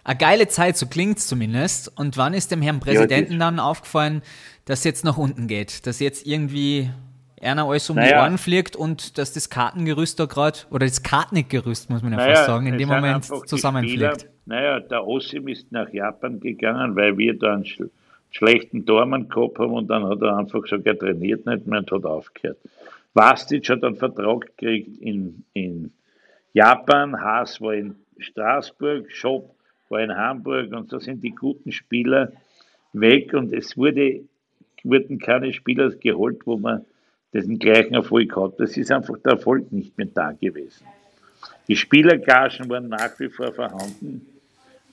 Eine geile Zeit, so klingt's zumindest. Und wann ist dem Herrn Präsidenten das- dann aufgefallen, dass jetzt nach unten geht? Dass jetzt irgendwie einer alles um die Naja. Ohren fliegt und dass das Kartengerüst da gerade, oder das Kartnickgerüst, muss man ja Naja, fast sagen, in dem Moment die zusammenfliegt. Naja, der Ossim ist nach Japan gegangen, weil wir da einen Sch- schlechten Tormann gehabt haben und dann hat er einfach gesagt, er trainiert nicht mehr und hat aufgehört. Vastic hat einen Vertrag gekriegt in, in Japan, Haas war in Straßburg, Schopp war in Hamburg und so sind die guten Spieler weg und es wurde, wurden keine Spieler geholt, wo man den gleichen Erfolg hat. Das ist einfach der Erfolg nicht mehr da gewesen. Die Spielergagen waren nach wie vor vorhanden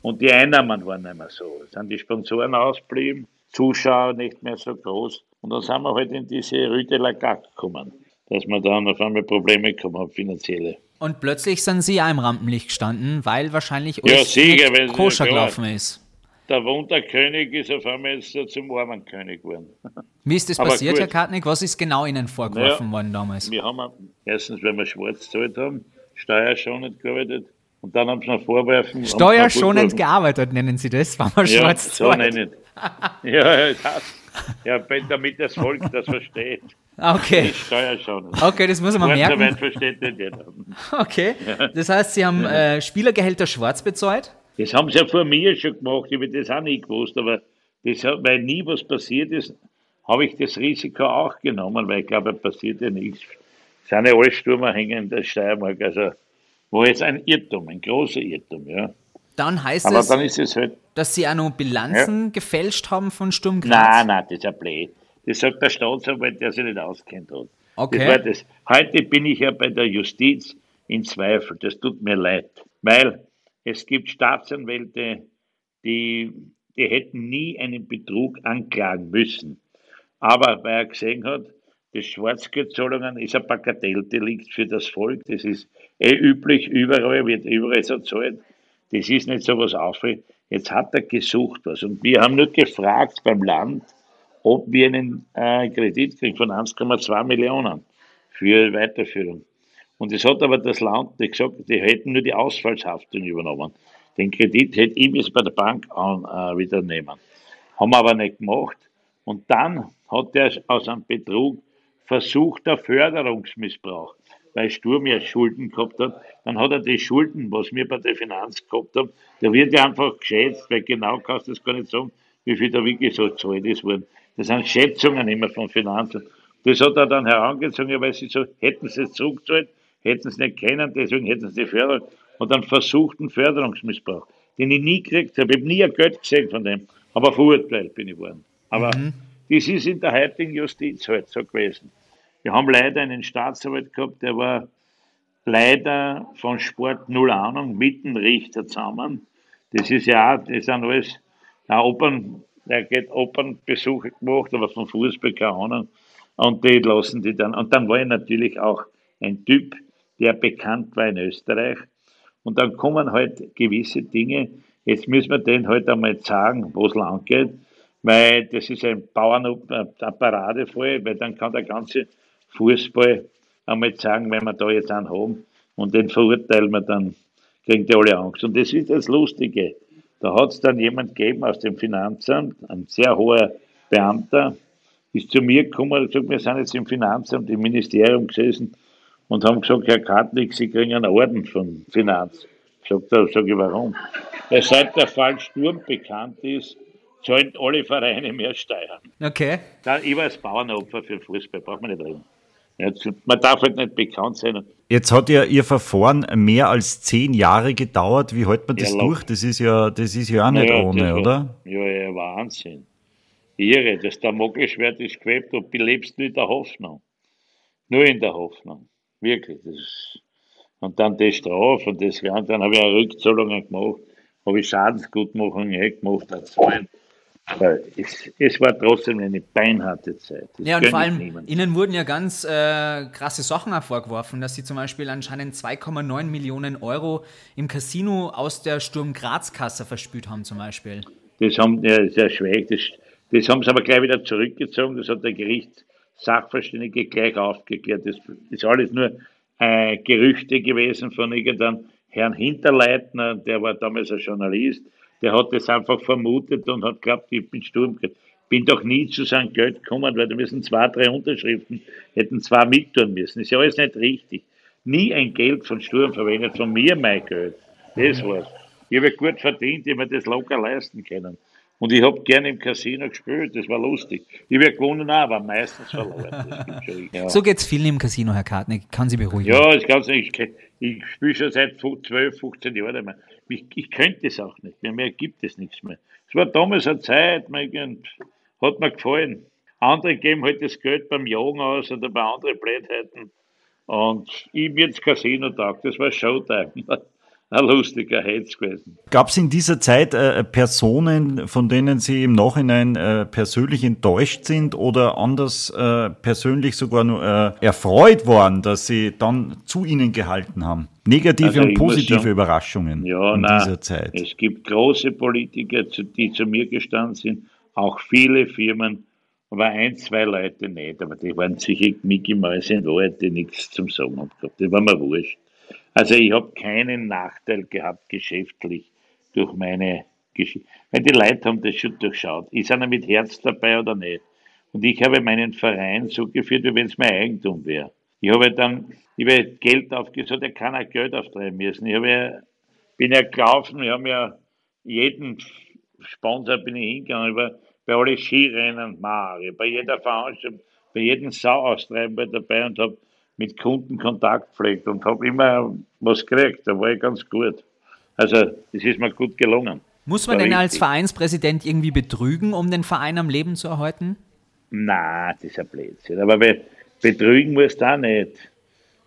und die Einnahmen waren nicht mehr so. Es sind die Sponsoren ausgeblieben, Zuschauer nicht mehr so groß und dann sind wir halt in diese Rüde Lagak gekommen, dass wir dann auf einmal Probleme bekommen haben, finanzielle. Und plötzlich sind Sie auch im Rampenlicht gestanden, weil wahrscheinlich Ja, sicher, koscher gelaufen ist. Der Wunderkönig ist auf einmal jetzt so zum armen König geworden. Wie ist das Aber passiert, gut. Herr Kartnick? Was ist genau Ihnen vorgeworfen Naja, worden damals? Wir haben erstens, weil wir schwarz gezahlt haben, steuerschonend gearbeitet und dann haben sie noch vorwerfen. Steuerschonend gearbeitet, nennen Sie das, wenn man Ja, schwarz so zahlt. nenne ich. Ja, ja, das ja, damit das Volk das versteht. Okay. Steuerschonend. Okay, das muss man Kurzarbeit merken. versteht nicht jeder. Okay. Das heißt, Sie haben äh, Spielergehälter schwarz bezahlt? Das haben sie ja vor mir schon gemacht, ich habe das auch nicht gewusst, aber das, weil nie was passiert ist, habe ich das Risiko auch genommen, weil ich glaube, passiert ja nichts. Es sind ja alle Stürmer hängen in der Steiermark, also war jetzt ein Irrtum, ein großer Irrtum, ja. Dann heißt Aber es, dann es halt, dass Sie auch noch Bilanzen gefälscht haben von Sturm Graz? nein, nein, das ist ein Blöd. Das sagt der Staatsanwalt, der sich nicht auskennt hat. Okay. Das das. Heute bin ich ja bei der Justiz in Zweifel. Das tut mir leid. Weil es gibt Staatsanwälte, die, die hätten nie einen Betrug anklagen müssen. Aber weil er gesehen hat, das Schwarzgeldzahlungen ist ein Bagatelldelikt für das Volk. Das ist eh üblich, überall wird überall so zahlt. Das ist nicht so was Aufregendes. Jetzt hat er gesucht was. Und wir haben nur gefragt beim Land, ob wir einen äh, Kredit kriegen von 1,2 Millionen für Weiterführung. Und das hat aber das Land nicht gesagt, die hätten nur die Ausfallshaftung übernommen. Den Kredit hätte ich jetzt bei der Bank an, äh, wieder nehmen. Haben aber nicht gemacht. Und dann hat er aus einem Betrug versucht, der Förderungsmissbrauch, weil Sturm ja Schulden gehabt hat, dann hat er die Schulden, was wir bei der Finanz gehabt haben, da wird ja einfach geschätzt, weil genau kannst du das gar nicht sagen, wie viel da wirklich so gezahlt ist worden. Das sind Schätzungen immer von Finanzen. Das hat er dann herangezogen, weil sie so, hätten sie es zurückgezahlt, hätten sie nicht können, deswegen hätten sie die Förderung, und dann versuchten Förderungsmissbrauch, den ich nie gekriegt habe. Ich habe nie ein Geld gesehen von dem, aber verurteilt bin ich worden. Aber das ist in der heutigen Justiz halt so gewesen. Wir haben leider einen Staatsanwalt gehabt, der war leider von Sport null Ahnung, mit dem Richter zusammen. Das ist ja auch, das sind alles, auch Opern, der geht Opernbesuche gemacht, aber von Fußball keine Ahnung. Und die lassen die dann, und dann war ich natürlich auch ein Typ, der bekannt war in Österreich. Und dann kommen halt gewisse Dinge, jetzt müssen wir denen halt einmal sagen, wo es lang geht, weil das ist ein Bauern, ein Paradefall, weil dann kann der ganze Fußball einmal sagen, wenn wir da jetzt einen haben und den verurteilen wir dann, kriegen die alle Angst. Und das ist das Lustige. Da hat es dann jemand gegeben aus dem Finanzamt, ein sehr hoher Beamter, ist zu mir gekommen und gesagt, wir sind jetzt im Finanzamt, im Ministerium gesessen und haben gesagt, Herr Kartnick, Sie kriegen einen Orden vom Finanz. Sagt er, sag ich, warum? Weil seit der Fall Sturm bekannt ist, zahlen alle Vereine mehr Steuern. Okay. Da, ich war als Bauernopfer für den Fußball, braucht man nicht reden. Jetzt, man darf halt nicht bekannt sein. Jetzt hat ja Ihr Verfahren mehr als zehn Jahre gedauert. Wie hält man das Ja, durch? Das ist ja, das ist ja auch nicht Ja, ohne, war- oder? Ja, ja, Wahnsinn. Irre, das Damoklesschwert ist gewebt, du belebst nur in der Hoffnung. Nur in der Hoffnung. Wirklich. Das ist, und dann die Strafe und das Ganze. Dann habe ich auch Rückzahlungen gemacht, habe ich Schadensgutmachungen gemacht, es, es war trotzdem eine beinharte Zeit. Das Ja, und vor allem. Ihnen wurden ja ganz äh, krasse Sachen auch vorgeworfen, dass Sie zum Beispiel anscheinend 2,9 Millionen Euro im Casino aus der Sturm Graz-Kasse verspült haben, zum Beispiel. Das haben, ja, sehr schwierig. Das, das haben sie aber gleich wieder zurückgezogen. Das hat der Gerichtssachverständige gleich aufgeklärt. Das ist alles nur äh, Gerüchte gewesen von irgendeinem Herrn Hinterleitner, der war damals ein Journalist. Der hat das einfach vermutet und hat geglaubt, ich bin Sturm. Bin doch nie zu seinem Geld gekommen, weil da müssen zwei, drei Unterschriften, hätten zwei mittun müssen. Ist ja alles nicht richtig. Nie ein Geld von Sturm verwendet, von mir mein Geld. Das war's. Ich habe gut verdient, ich habe mir das locker leisten können. Und ich habe gerne im Casino gespielt, das war lustig. Ich werde gewonnen auch, aber meistens verloren. Schon, ja. So geht's vielen im Casino, Herr Kartnick. Kann Sie beruhigen. Ja, das nicht. Ich, ich spiele schon seit 12, 15 Jahren nicht mehr. Ich, ich könnte es auch nicht mehr. Mehr gibt es nichts mehr. Es war damals eine Zeit, mein, hat mir gefallen. Andere geben halt das Geld beim Jagen aus oder bei anderen Blödheiten. Und ich bin ins Casino tag. Das war Showtime. Ein lustiger Hetz gewesen. Gab es in dieser Zeit äh, Personen, von denen Sie im Nachhinein äh, persönlich enttäuscht sind oder anders äh, persönlich sogar nur äh, erfreut waren, dass Sie dann zu Ihnen gehalten haben? Negative Also und positive sagen, Überraschungen Ja, in nein, dieser Zeit. Es gibt große Politiker, die zu mir gestanden sind, auch viele Firmen, aber ein, zwei Leute nicht. Aber die waren sicher Mickey Mäuse in Wahrheit, die nichts zum Sagen haben gehabt. Das war mir wurscht. Also ich habe keinen Nachteil gehabt geschäftlich durch meine Geschichte. Weil die Leute haben das schon durchschaut. Ist einer mit Herz dabei oder nicht? Und ich habe meinen Verein so geführt, wie wenn es mein Eigentum wäre. Ich habe dann, ich habe Geld aufgesucht, er kann auch Geld auftreiben müssen. Ich habe bin ja gelaufen, wir haben ja jeden Sponsor bin ich hingegangen, ich war bei allen Skirennen, Mario, bei jeder Veranstaltung, bei jedem Sauaustreiben dabei und habe mit Kunden Kontakt gepflegt und habe immer was gekriegt. Da war ich ganz gut. Also, das ist mir gut gelungen. Muss man denn als. Vereinspräsident irgendwie betrügen, um den Verein am Leben zu erhalten? Na, das ist ein Blödsinn. Aber be betrügen musst du auch nicht.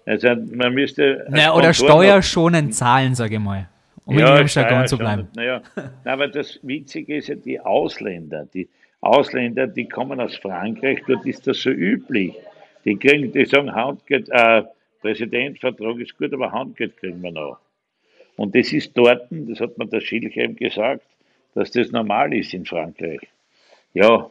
Also, man müsste. Naja, oder steuerschonend zahlen, sage ich mal. Um in Ihrem Jargon zu bleiben. Naja, na, aber das Witzige ist ja, die Ausländer, die Ausländer, die kommen aus Frankreich, dort ist das so üblich. Die kriegen, die sagen, Handgeld, äh, Präsidentvertrag ist gut, aber Handgeld kriegen wir noch. Und das ist dort, das hat mir der Schilchheim gesagt, dass das normal ist in Frankreich. Ja,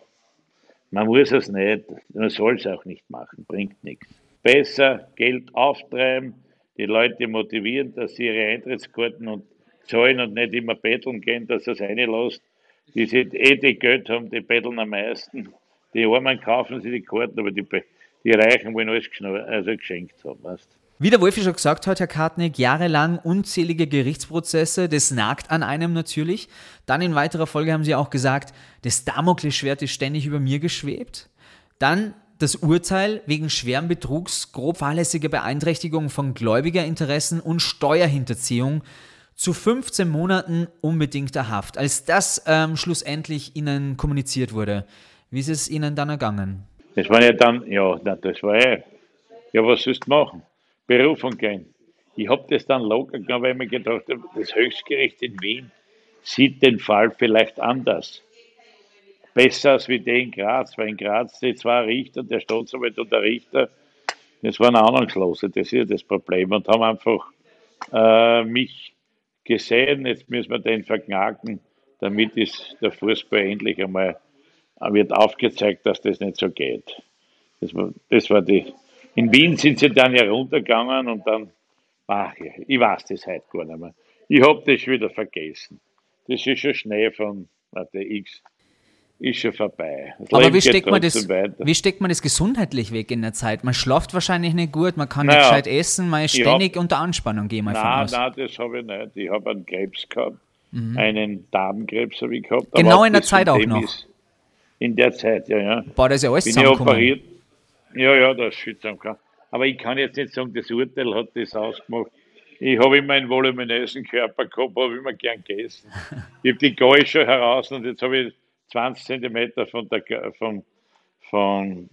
man muss es nicht, man soll es auch nicht machen, bringt nichts. Besser Geld auftreiben, die Leute motivieren, dass sie ihre Eintrittskarten und zahlen und nicht immer betteln gehen, dass es reinlässt. Die sind eh die Geld haben, die betteln am meisten. Die Armen kaufen sich die Karten, aber die, die Reichen wollen alles also geschenkt haben. Weißt? Wie der Wolfi schon gesagt hat, Herr Kartnick, jahrelang unzählige Gerichtsprozesse, das nagt an einem natürlich. Dann in weiterer Folge haben Sie auch gesagt, das Damoklesschwert ist ständig über mir geschwebt. Dann das Urteil wegen schweren Betrugs, grob fahrlässiger Beeinträchtigung von Gläubigerinteressen und Steuerhinterziehung zu 15 Monaten unbedingter Haft. Als das ähm, schlussendlich Ihnen kommuniziert wurde, wie ist es Ihnen dann ergangen? Das war ja dann, ja, das war eh. Ja, was sollst du machen? Berufung gehen. Ich habe das dann locker gegangen, weil ich mir gedacht habe, das Höchstgericht in Wien sieht den Fall vielleicht anders. Besser als wie der in Graz, weil in Graz die zwei Richter, der Staatsanwalt und der Richter, das waren Ahnungslose, das ist ja das Problem und haben einfach äh, mich gesehen, jetzt müssen wir den verknacken, damit ist der Fußball endlich einmal wird aufgezeigt, dass das nicht so geht. Das war, das war die. In Wien sind sie dann heruntergegangen und dann, ach ja, ich weiß das heute gar nicht mehr. Ich habe das wieder vergessen. Das ist schon Schnee von, warte, X, ist schon vorbei. Das Aber wie steckt, man das, weiter. wie steckt man das gesundheitlich weg in der Zeit? Man schlaft wahrscheinlich nicht gut, man kann Naja, nicht gescheit essen, man ist ständig unter Anspannung, gehe mal von Nein, aus. nein, das habe ich nicht. Ich habe einen Krebs gehabt. Einen Darmkrebs habe ich gehabt. Mhm. Genau in der Zeit auch noch. ist- In der Zeit, ja, ja. Boah, da ist ja alles bin ich zusammengekommen. operiert. Ja, ja, das ist kann. Aber ich kann jetzt nicht sagen, das Urteil hat das ausgemacht. Ich habe immer einen voluminösen Körper gehabt, habe immer gern gegessen. Ich habe die Galle schon heraus und jetzt habe ich 20 Zentimeter von der, vom, vom,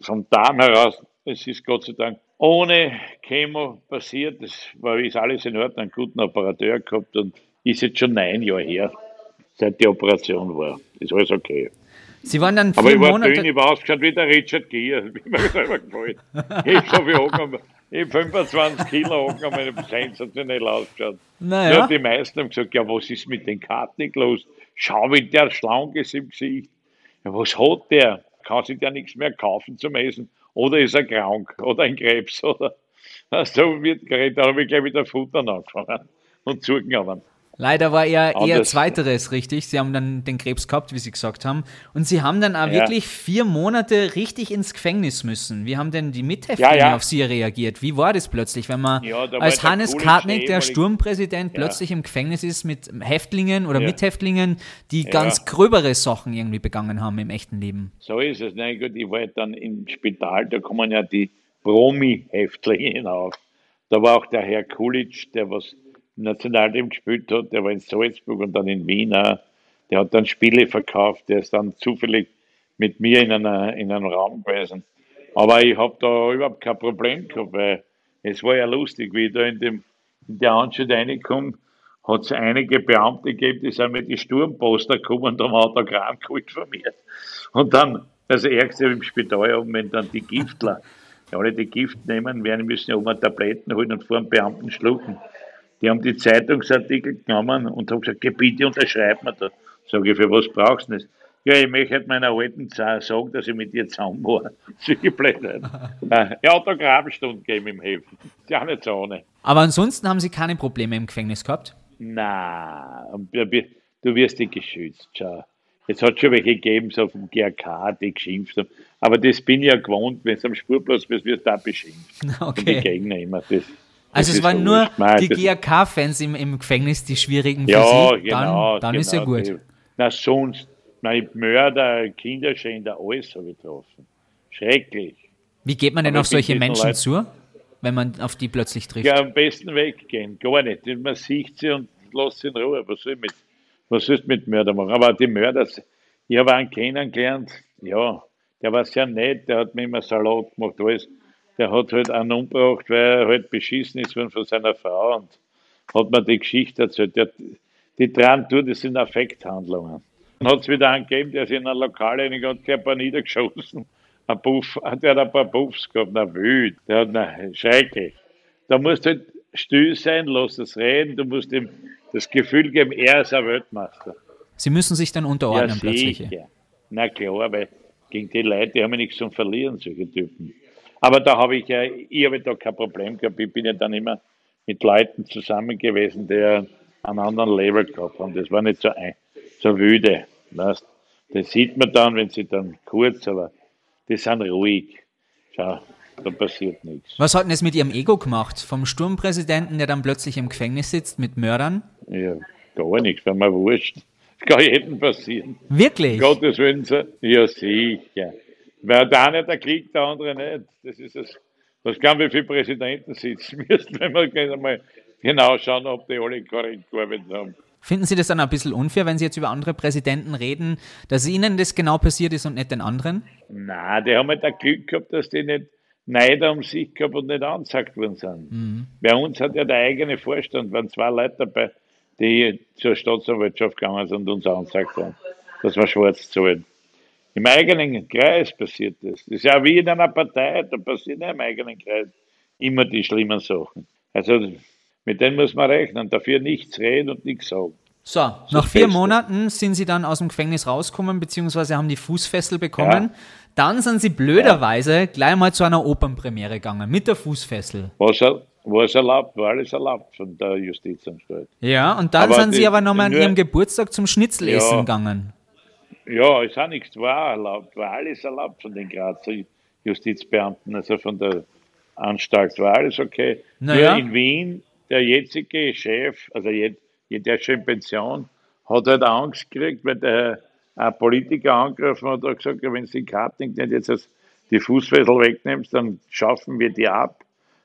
vom Darm heraus. Es ist Gott sei Dank ohne Chemo passiert. Das war, ist alles in Ordnung, einen guten Operateur gehabt und ist jetzt schon neun Jahre her, seit die Operation war. Ist alles okay. Sie waren dann Aber ich war Monate. dünn, ich war ausgeschaut wie der Richard Gere, wie mir selber gefällt. Ich habe ich hab 25 Kilo angenommen, ich habe sensationell ausgeschaut. Naja. Ja, die meisten haben gesagt, ja, was ist mit den Karten los? Schau, wie der schlank ist im Gesicht. Ja, was hat der? Kann sich der nichts mehr kaufen zum Essen? Oder ist er krank? Oder ein Krebs? Oder so wird geredet, da habe ich gleich wieder Futtern angefangen und zugenommen. Leider war eher, eher zweiteres richtig. Sie haben dann den Krebs gehabt, wie Sie gesagt haben. Und Sie haben dann auch Ja. wirklich vier Monate richtig ins Gefängnis müssen. Wie haben denn die Mithäftlinge Ja, ja. auf Sie reagiert? Wie war das plötzlich, wenn man als Hannes Kartnick, der Sturmpräsident, plötzlich im Gefängnis ist mit Häftlingen oder. Mithäftlingen, die ganz gröbere Sachen irgendwie begangen haben im echten Leben? So ist es. Nein, gut, ich war halt dann im Spital, da kommen ja die Promi-Häftlinge hinauf. Da war auch der Herr Kulic, der was im Nationalteam gespielt hat, der war in Salzburg und dann in Wien auch. Der hat dann Spiele verkauft, der ist dann zufällig mit mir in, einer, in einem Raum gewesen. Aber ich habe da überhaupt kein Problem gehabt, weil es war ja lustig, wie ich da in, dem, in der Anstalt reinkomme, hat es einige Beamte gegeben, die sind mit die Sturmposter gekommen und haben Autogramm geholt von mir. Und dann, das Ärgste im Spital, wenn dann die Giftler, die alle die Gift nehmen, werden müssen ja oben Tabletten holen und vor dem Beamten schlucken. Die haben die Zeitungsartikel genommen und haben gesagt, "Geh, bitte unterschreib mir da. Sag ich, für was brauchst du das? Ja, ich möchte halt meiner alten sagen, dass ich mit ihr zusammen war. Solche Blödheit. Ja, Autogrammstunde geben im Häfen. Ist ja auch nicht so ohne. Aber ansonsten haben Sie keine Probleme im Gefängnis gehabt? Na, wir- du wirst nicht geschützt. Schau. Es hat schon welche gegeben, so vom GRK, die geschimpft haben. Aber das bin ich ja gewohnt, wenn es am Spurplatz bist, wirst du auch beschimpft. Und die Okay. Gegner immer. Das, Also es ist waren nur. Nein, die GRK-Fans im, im Gefängnis, die schwierigen für Ja, Sie. genau. Dann, dann genau, ist ja gut. die- Na, sonst, nein, Mörder, Kinderschänder, alles habe ich getroffen. Schrecklich. Wie geht man denn Aber auf solche Menschen Leuten- zu, wenn man auf die plötzlich trifft? Ja, am besten weggehen. Gar nicht. Man sieht sie und lässt sie in Ruhe. Was soll ich mit, was du mit Mörder machen? Aber die Mörder, ich habe einen kennengelernt, ja, der war sehr nett, der hat mir immer Salat gemacht, alles. Der hat halt einen umgebracht, weil er halt beschissen ist worden von seiner Frau und hat mir die Geschichte erzählt. Der, die dran tun, das sind Affekthandlungen. Dann hat es wieder einen gegeben, der ist in ein Lokal reingegangen, der hat ein paar niedergeschossen. Ein Puff, der hat ein paar Puffs gehabt, na wild, der hat, na, schrecklich. Da musst du halt still sein, lass es reden, du musst ihm das Gefühl geben, er ist ein Weltmeister. Sie müssen sich dann unterordnen plötzlich. sicher. Na klar, weil gegen die Leute, die haben ja nichts zum Verlieren, solche Typen. Aber da habe ich ja, ich habe da kein Problem gehabt. Ich bin ja dann immer mit Leuten zusammen gewesen, die einen anderen Level gehabt haben. Das war nicht so, ein, so wüde. Weißt? Das sieht man dann, wenn sie dann kurz, aber die sind ruhig. Schau, da passiert nichts. Was hat denn das mit Ihrem Ego gemacht? Vom Sturmpräsidenten, der dann plötzlich im Gefängnis sitzt mit Mördern? Ja, gar nichts, wenn mir wurscht. Das kann jedem passieren. Wirklich? Gottes Willen, ja sicher. Weil der eine der kriegt, der andere nicht. Das ist es. Das kann wie viele Präsidenten sitzen müssen, wenn wir einmal genau schauen, ob die alle korrekt gearbeitet haben. Finden Sie das dann ein bisschen unfair, wenn Sie jetzt über andere Präsidenten reden, dass Ihnen das genau passiert ist und nicht den anderen? Nein, die haben halt ein Glück gehabt, dass die nicht Neider um sich gehabt und nicht angezeigt worden sind. Bei uns hat ja der eigene Vorstand, waren zwei Leute dabei, die zur Staatsanwaltschaft gegangen sind und uns angezeigt haben, dass wir schwarz zahlen. Im eigenen Kreis passiert das. Das ist ja wie in einer Partei, da passieren ja im eigenen Kreis immer die schlimmen Sachen. Also mit denen muss man rechnen, dafür nichts reden und nichts sagen. So, das nach vier Beste. Monaten sind Sie dann aus dem Gefängnis rausgekommen, beziehungsweise haben die Fußfessel bekommen. Ja. Dann sind Sie blöderweise gleich mal zu einer Opernpremiere gegangen, mit der Fußfessel. Was, was erlaubt, war alles erlaubt von der Justizanstalt. Ja, und dann Aber sind Sie die- aber nochmal an Ihrem Geburtstag zum Schnitzelessen Ja. gegangen. Ja, ist auch nichts war erlaubt, war alles erlaubt von den Grazer Justizbeamten, also von der Anstalt, war alles okay. Naja. Nur in Wien, der jetzige Chef, also jetzt, der schon in Pension, hat halt Angst gekriegt, weil der ein Politiker angegriffen hat und gesagt, ja, wenn Sie Karting nicht jetzt das- die Fußfessel wegnimmst, dann schaffen wir die ab,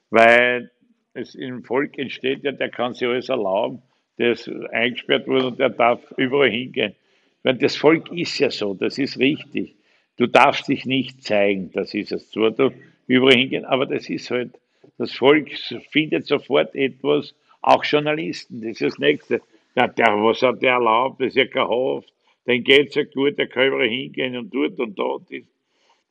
weil es im Volk entsteht ja, der kann sich alles erlauben, der ist eingesperrt worden und der darf überall hingehen. Weil das Volk ist ja so, das ist richtig. Du darfst dich nicht zeigen, das ist es. Zwar du überall hingehen, aber das ist halt, das Volk findet sofort etwas, auch Journalisten, das ist das Nächste. Ja, der, was hat der erlaubt? Das ist ja Haft, den geht's ja gut, der kann überall hingehen und dort und dort. Das,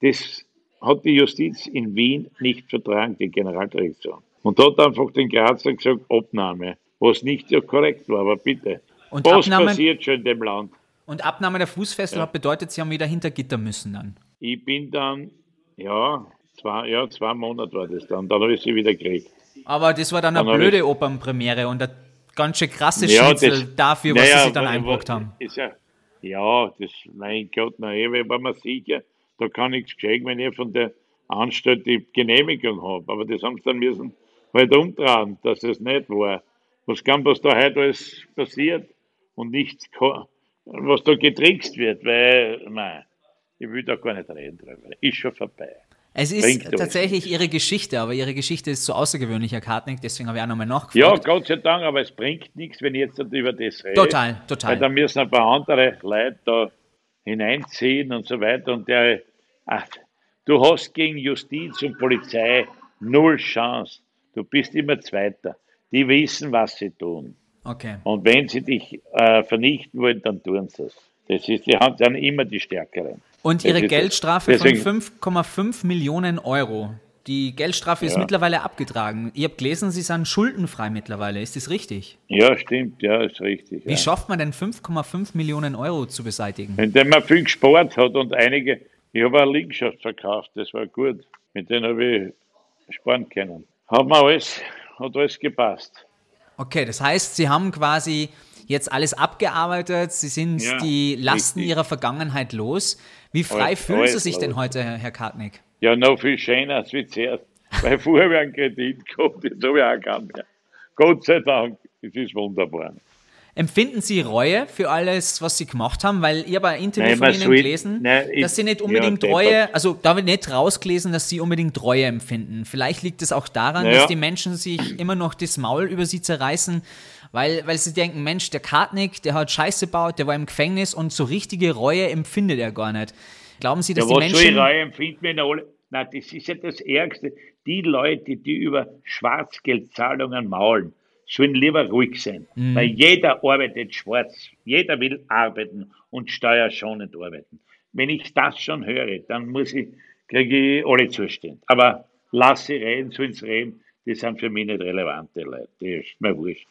das hat die Justiz in Wien nicht vertragen, die Generaldirektion. Und hat einfach den Grazer gesagt, Abnahme, was nicht so korrekt war, aber bitte. Und was Abnahme- passiert schon in dem Land? Und Abnahme der Fußfessel hat bedeutet, Sie haben wieder hinter Gitter müssen dann. Ich bin dann, ja, zwei, ja, zwei Monate war das dann, dann habe ich sie wieder gekriegt. Aber das war dann eine Dann hab blöde Opernpremiere und eine ganz schön krasses Ja, Schnitzel das- dafür, was naja, sie sich dann aber haben. Ist ja, ja, das, mein Gott, na, eh, weil man sieht ja, da kann nichts geschehen, wenn ich von der Anstalt die Genehmigung habe. Aber das haben sie dann müssen halt umtragen, dass es nicht war. Was kann, was da heute alles passiert und nichts, kann, was da getrickst wird, weil, nein, ich will da gar nicht reden drüber. Ist schon vorbei. Es bringt ist doch tatsächlich ihre Geschichte, aber ihre Geschichte ist so außergewöhnlich, Herr Kartnick, deswegen habe ich auch nochmal Ja, nachgefragt. Gott sei Dank, aber es bringt nichts, wenn ich jetzt nicht über das rede. total, Weil total. da müssen ein paar andere Leute da hineinziehen und so weiter. Und der, ach, du hast gegen Justiz und Polizei null Chance. Du bist immer Zweiter. Die wissen, was sie tun. Okay. Und wenn sie dich äh, vernichten wollen, dann tun sie es. Das ist, die haben dann immer die Stärkeren. Und Das ihre ist es. Geldstrafe von 5,5 Millionen Euro. Die Geldstrafe ist Ja. mittlerweile abgetragen. Ich habe gelesen, Sie sind schuldenfrei mittlerweile. Ist das richtig? Ja, stimmt, ja, ist richtig. Wie ja. schafft man denn 5,5 Millionen Euro zu beseitigen? Wenn man viel gespart hat und einige, ich habe eine Liegenschaft verkauft, das war gut. Mit denen habe ich sparen können. Hat mir alles, hat alles gepasst. Okay, das heißt, Sie haben quasi jetzt alles abgearbeitet. Sie sind Ja, die Lasten richtig. Ihrer Vergangenheit los. Wie frei Alles- fühlen Sie alles sich denn heute, Herr Herr Kartnick? Ja, noch viel schöner als wie zuerst. Weil vorher habe ich einen Kredit gehabt, jetzt habe ich auch keinen mehr. Gott sei Dank, es ist wunderbar. Empfinden Sie Reue für alles, was Sie gemacht haben? Weil ich habe ein Interview Nein, von Ihnen gelesen, Nein, ich- dass Sie nicht ja, unbedingt deppert. Reue, also da ich nicht rausgelesen, dass Sie unbedingt Reue empfinden. Vielleicht liegt es auch daran, Naja. dass die Menschen sich immer noch das Maul über Sie zerreißen, weil, weil sie denken, Mensch, der Kartnick, der hat Scheiße gebaut, der war im Gefängnis und so richtige Reue empfindet er gar nicht. Glauben Sie, dass Ja, die was soll ich Menschen... Reue empfinden, wenn alle. Nein, das ist ja das Ärgste. Die Leute, die über Schwarzgeldzahlungen maulen, sollen lieber ruhig sein. Mhm. Weil jeder arbeitet schwarz. Jeder will arbeiten und steuerschonend arbeiten. Wenn ich das schon höre, dann muss ich, kriege ich alle zustimmen. Aber lass sie reden, sollen sie reden. Die sind für mich nicht relevante Leute. Das ist mir wurscht.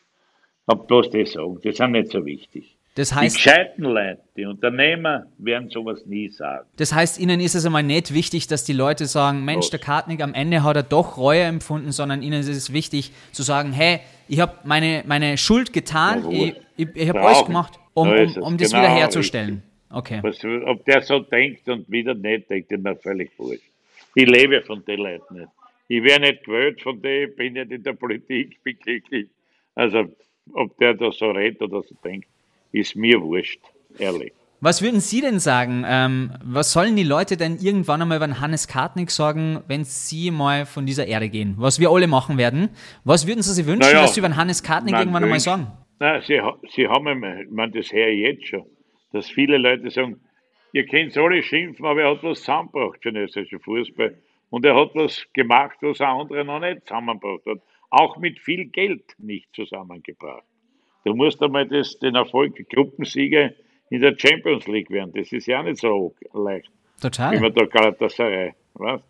Hab bloß das sagen. Die sind nicht so wichtig. Das Die heißt, gescheiten Leute, die Unternehmer, werden sowas nie sagen. Das heißt, Ihnen ist es einmal nicht wichtig, dass die Leute sagen, Mensch, der Kartnick, am Ende hat er doch Reue empfunden, sondern Ihnen ist es wichtig zu sagen, hey, ich habe meine, meine Schuld getan, Ja, ich, ich, ich habe alles gemacht, um, um, um das Genau, wiederherzustellen. Okay. Was, ob der so denkt und wieder nicht denkt, ist mir völlig wurscht. Ich lebe von den Leuten nicht. Ich wäre nicht gewählt von denen, bin nicht in der Politik, bin glücklich. Also, ob der da so redet oder so denkt, ist mir wurscht, ehrlich. Was würden Sie denn sagen? Ähm, was sollen die Leute denn irgendwann einmal über den Hannes Kartnick sagen, wenn sie mal von dieser Erde gehen? Was wir alle machen werden. Was würden Sie sich wünschen, Naja, dass sie über den Hannes Kartnick man irgendwann einmal wünscht- sagen? Nein, sie, sie haben, einmal- meine, das ich jetzt schon, dass viele Leute sagen, ihr könnt alle schimpfen, aber er hat was zusammengebracht für den österreichischen Fußball. Und er hat was gemacht, was ein anderer noch nicht zusammengebracht hat. Auch mit viel Geld nicht zusammengebracht. Du musst einmal das, den Erfolg, Gruppensieger in der Champions League werden. Das ist ja nicht so leicht wie Total. man da Galatasaray, weißt?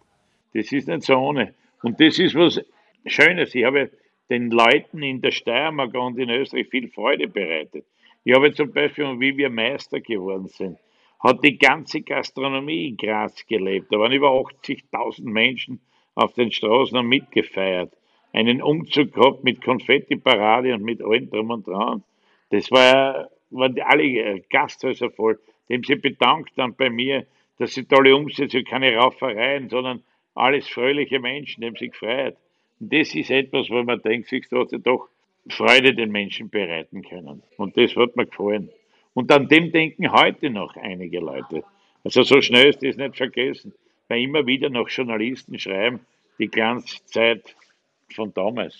Das ist nicht so ohne. Und das ist was Schönes. Ich habe den Leuten in der Steiermark und in Österreich viel Freude bereitet. Ich habe zum Beispiel, wie wir Meister geworden sind, hat die ganze Gastronomie in Graz gelebt. Da waren über 80.000 Menschen auf den Straßen und mitgefeiert. Einen Umzug gehabt mit Konfetti-Parade und mit allem drum und dran. Das war, waren die alle äh, Gasthäuser voll. Dem sie bedankt dann bei mir, dass sie tolle Umsätze, keine Raufereien, sondern alles fröhliche Menschen, dem sie gefreut. Und das ist etwas, wo man denkt, sich sie doch Freude den Menschen bereiten können. Und das hat mir gefallen. Und an dem denken heute noch einige Leute. Also so schnell ist das nicht vergessen, weil immer wieder noch Journalisten schreiben, die Glanzzeit von damals.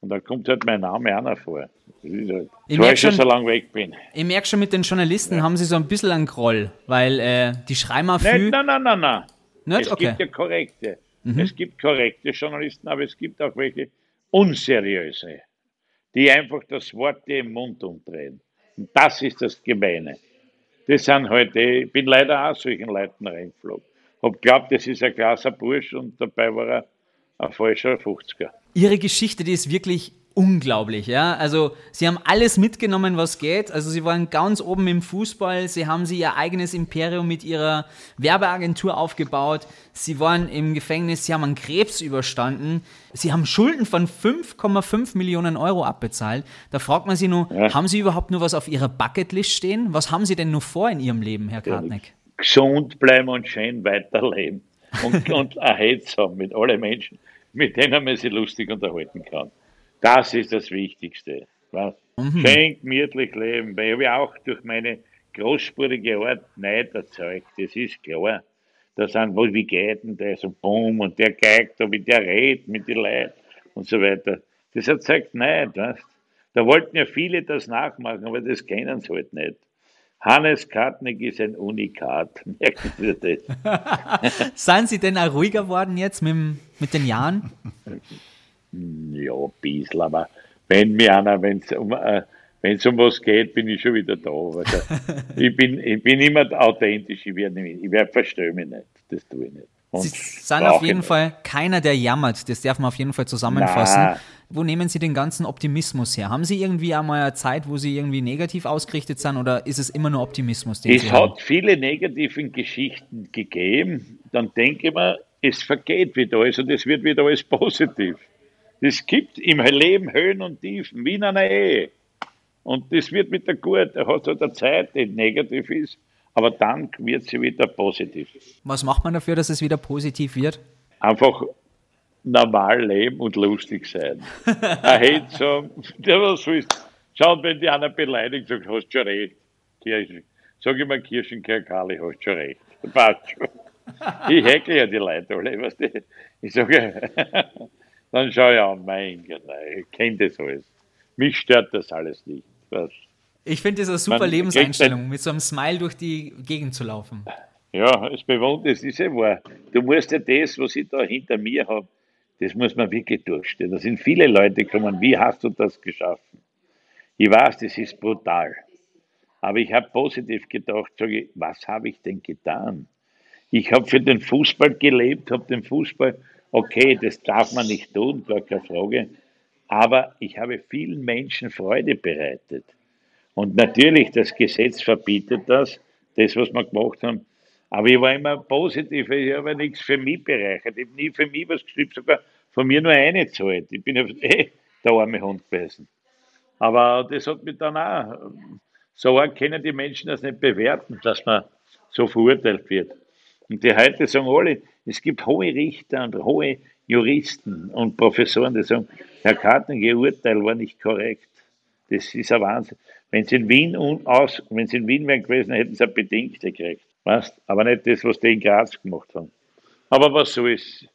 Und da kommt halt mein Name auch noch vor. Halt, Ich so merk ich schon so lange weg bin. Ich merke schon, mit den Journalisten haben sie so ein bisschen einen Groll, weil äh, die schreiben auch viel. Nein, nein, nein, nein, nein. Es Okay. gibt ja korrekte. Es gibt korrekte Journalisten, aber es gibt auch welche unseriöse, die einfach das Wort im Mund umdrehen. Und das ist das Gemeine. Das sind heute, ich bin leider auch solchen Leuten reingeflogen. Hab glaubt, das ist ein krasser Bursch und dabei war er ein falscher 50er. Ihre Geschichte, die ist wirklich unglaublich, ja. Also sie haben alles mitgenommen, was geht. Also sie waren ganz oben im Fußball, sie haben sie ihr eigenes Imperium mit ihrer Werbeagentur aufgebaut, sie waren im Gefängnis, sie haben einen Krebs überstanden, sie haben Schulden von 5,5 Millionen Euro abbezahlt. Da fragt man sich nur, Ja. haben sie überhaupt nur was auf ihrer Bucketlist stehen? Was haben sie denn nur vor in ihrem Leben, Herr Kartneck? gesund bleiben und schön weiterleben. Und, und ein Herz haben mit allen Menschen, mit denen man sich lustig unterhalten kann. Das ist das Wichtigste. Was? Schön gemütlich leben, weil ich auch durch meine großspurige Art Neid erzeugt. Das ist klar. Da sind, wo, wie geht denn der so, bumm, und der geigt, da, wie der redet mit den Leuten und so weiter. Das erzeugt Neid, weißt? Da wollten ja viele das nachmachen, aber das kennen sie halt nicht. Hannes Kartnick ist ein Unikat. Merken Sie das? Sind sie denn auch ruhiger geworden jetzt mit, mit den Jahren? Ja, ein bisschen, aber wenn mir einer, wenn es um, äh, um was geht, bin ich schon wieder da. Also, ich, bin, ich bin immer authentisch, ich werde werd verstehe mich nicht. Das tue ich nicht. Sie sind auf jeden. Fall keiner, der jammert. Das darf man auf jeden Fall zusammenfassen. Na. Wo nehmen Sie den ganzen Optimismus her? Haben Sie irgendwie einmal eine Zeit, wo Sie irgendwie negativ ausgerichtet sind oder ist es immer nur Optimismus, Es haben? hat viele negative Geschichten gegeben. Dann denke ich mir, es vergeht wieder alles und es wird wieder alles positiv. Es gibt im Leben Höhen und Tiefen, wie in einer Ehe. Und das wird wieder gut. Er hat halt eine Zeit, die negativ ist, aber dann wird sie wieder positiv. Was macht man dafür, dass es wieder positiv wird? Einfach normal leben und lustig sein. Ein Hate sagen, der was willst. Schaut, wenn die einer beleidigt, sagt, hast schon recht. Kirchen. Sag ich mal, Kirschenkirkali, hast schon recht. Passt schon. Ich häkle ja die Leute alle, weißt du. Ich sage, dann schau ich an, mein Gott, ich kenne das alles. Mich stört das alles nicht. Was? Ich finde das eine super Lebenseinstellung, mit so einem Smile durch die Gegend zu laufen. Ja, es bewohnt, es ist ja wahr. Du musst ja das, was ich da hinter mir habe, das muss man wirklich durchstehen. Da sind viele Leute gekommen, wie hast du das geschaffen? Ich weiß, das ist brutal. Aber ich habe positiv gedacht, sage ich, was habe ich denn getan? Ich habe für den Fußball gelebt, habe den Fußball, okay, das darf man nicht tun, gar keine Frage. Aber ich habe vielen Menschen Freude bereitet. Und natürlich, das Gesetz verbietet das, das, was wir gemacht haben. Aber ich war immer positiv, ich habe ja nichts für mich bereichert. Ich habe nie für mich was geschrieben, sogar von mir nur eine Zeit. Ich bin ja eh der arme Hund gewesen. Aber das hat mich dann auch, so arg können die Menschen das nicht bewerten, dass man so verurteilt wird. Und die heute sagen alle, es gibt hohe Richter und hohe Juristen und Professoren, die sagen, Herr Kartner, Ihr Urteil war nicht korrekt. Das ist ein Wahnsinn. Wenn sie in Wien un aus, wenn sie in Wien wären gewesen, hätten sie eine Bedingte gekriegt. Weißt? Aber nicht das, was die in Graz gemacht haben. Aber was so ist.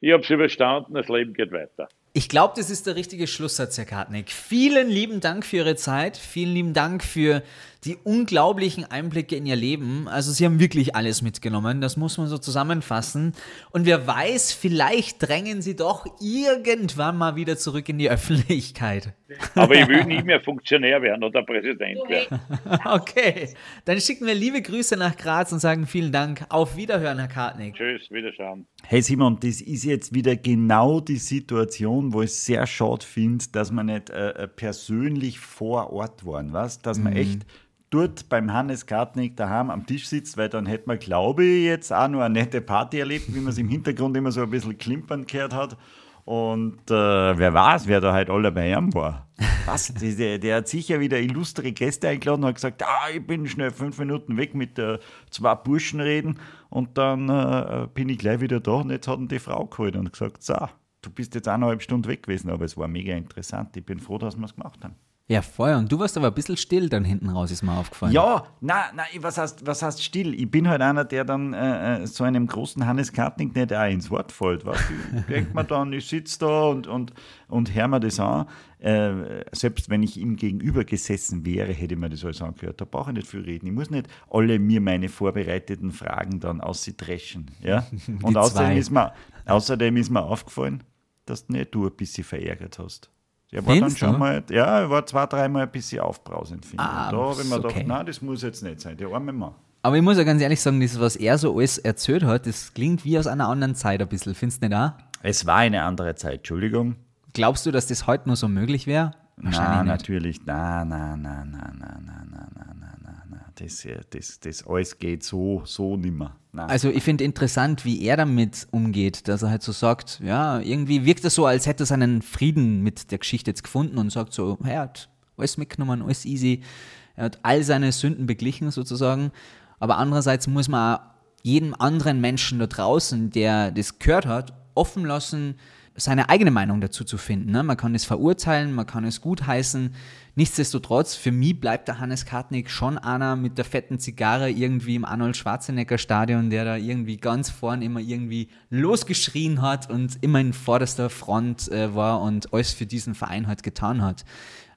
Ich habe es überstanden, das Leben geht weiter. Ich glaube, das ist der richtige Schlusssatz, Herr Kartnick. Vielen lieben Dank für Ihre Zeit. Vielen lieben Dank für die unglaublichen Einblicke in Ihr Leben. Also Sie haben wirklich alles mitgenommen. Das muss man so zusammenfassen. Und wer weiß, vielleicht drängen Sie doch irgendwann mal wieder zurück in die Öffentlichkeit. Aber ich will nie mehr Funktionär werden oder Präsident werden. Okay, dann schicken wir liebe Grüße nach Graz und sagen vielen Dank. Auf Wiederhören, Herr Kartnick. Tschüss, Wiederschauen. Hey Simon, das ist jetzt wieder genau die Situation, wo ich es sehr schade finde, dass wir nicht äh, äh, persönlich vor Ort waren, was? Dass man echt dort beim Hannes Kartnick daheim am Tisch sitzt, weil dann hätte man, glaube ich, jetzt auch nur eine nette Party erlebt, wie man es im Hintergrund immer so ein bisschen klimpern gehört hat. Und äh, wer weiß, wer da halt alle bei ihm war. Was? Der, der hat sicher wieder illustre Gäste eingeladen und hat gesagt, ah, ich bin schnell fünf Minuten weg mit äh, zwei Burschen reden und dann äh, bin ich gleich wieder da und jetzt hat ihn die Frau geholt und gesagt, so, du bist jetzt eineinhalb Stunden weg gewesen, aber es war mega interessant. Ich bin froh, dass wir es gemacht haben. Ja, voll. Und du warst aber ein bisschen still dann hinten raus, ist mir aufgefallen. Ja, na, na, was heißt, was heißt still? Ich bin halt einer, der dann äh, äh, so einem großen Hannes Kartnick nicht auch ins Wort fällt. Weißt? du? Ich denke mir dann, ich sitze da und, und, und höre mir das an. Äh, selbst wenn ich ihm gegenüber gesessen wäre, hätte ich mir das alles angehört. Da brauche ich nicht viel reden. Ich muss nicht alle mir meine vorbereiteten Fragen dann aus sie dreschen. Ja? Und außerdem ist, mir, außerdem ist mir aufgefallen, dass nicht du ein bisschen verärgert hast. Er war dann schon du? mal, ja, er war zwei, dreimal ein bisschen aufbrausend, finde Ah, ich. Da habe ich mir okay. gedacht, nein, das muss jetzt nicht sein, der arme Mann. Aber ich muss ja ganz ehrlich sagen, das, was er so alles erzählt hat, das klingt wie aus einer anderen Zeit ein bisschen. Findest du nicht auch? Es war eine andere Zeit, Entschuldigung. Glaubst du, dass das heute nur so möglich wäre? Na, natürlich. Na, na, na, na, na, na, na, na, na, na, na. Das, äh, das, das alles geht so, so nimmer. Na. Also ich finde interessant, wie er damit umgeht, dass er halt so sagt, ja, irgendwie wirkt er so, als hätte er seinen Frieden mit der Geschichte jetzt gefunden und sagt so, er hat alles mitgenommen, alles easy, er hat all seine Sünden beglichen sozusagen, aber andererseits muss man jedem anderen Menschen da draußen, der das gehört hat, offen lassen, seine eigene Meinung dazu zu finden. Ne? Man kann es verurteilen, man kann es gutheißen. Nichtsdestotrotz, für mich bleibt der Hannes Kartnick schon einer mit der fetten Zigarre irgendwie im Arnold Schwarzenegger Stadion, der da irgendwie ganz vorn immer irgendwie losgeschrien hat und immer in vorderster Front äh, war und alles für diesen Verein halt getan hat.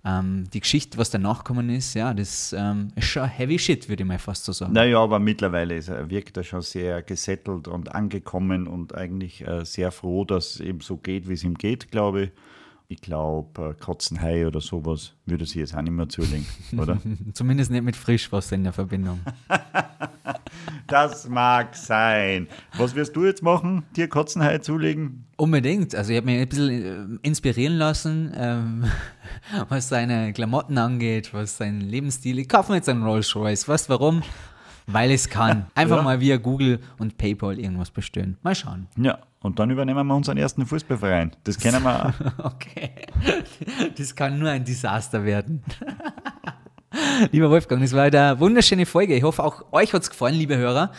Ähm, die Geschichte, was danach gekommen ist, ja, das ähm, ist schon heavy shit, würde ich mal fast so sagen. Naja, aber mittlerweile er, wirkt er schon sehr gesettelt und angekommen und eigentlich äh, sehr froh, dass es eben so geht, wie es ihm geht, glaube ich. Ich glaube, äh, Kotzenhai oder sowas würde sie jetzt auch nicht mehr zulegen, oder? Zumindest nicht mit Frischwasser in der Verbindung. das mag sein. Was wirst du jetzt machen? Dir Kotzenhai zulegen? Unbedingt. Also ich habe mich ein bisschen äh, inspirieren lassen, ähm, was seine Klamotten angeht, was seinen Lebensstil. Ich kaufe mir jetzt einen Rolls Royce. Weißt du warum? Weil es kann. Einfach Ja. mal via Google und PayPal irgendwas bestellen. Mal schauen. Ja, und dann übernehmen wir unseren ersten Fußballverein. Das kennen wir auch. Okay. Das kann nur ein Desaster werden. Lieber Wolfgang, das war eine wunderschöne Folge. Ich hoffe, auch euch hat es gefallen, liebe Hörer.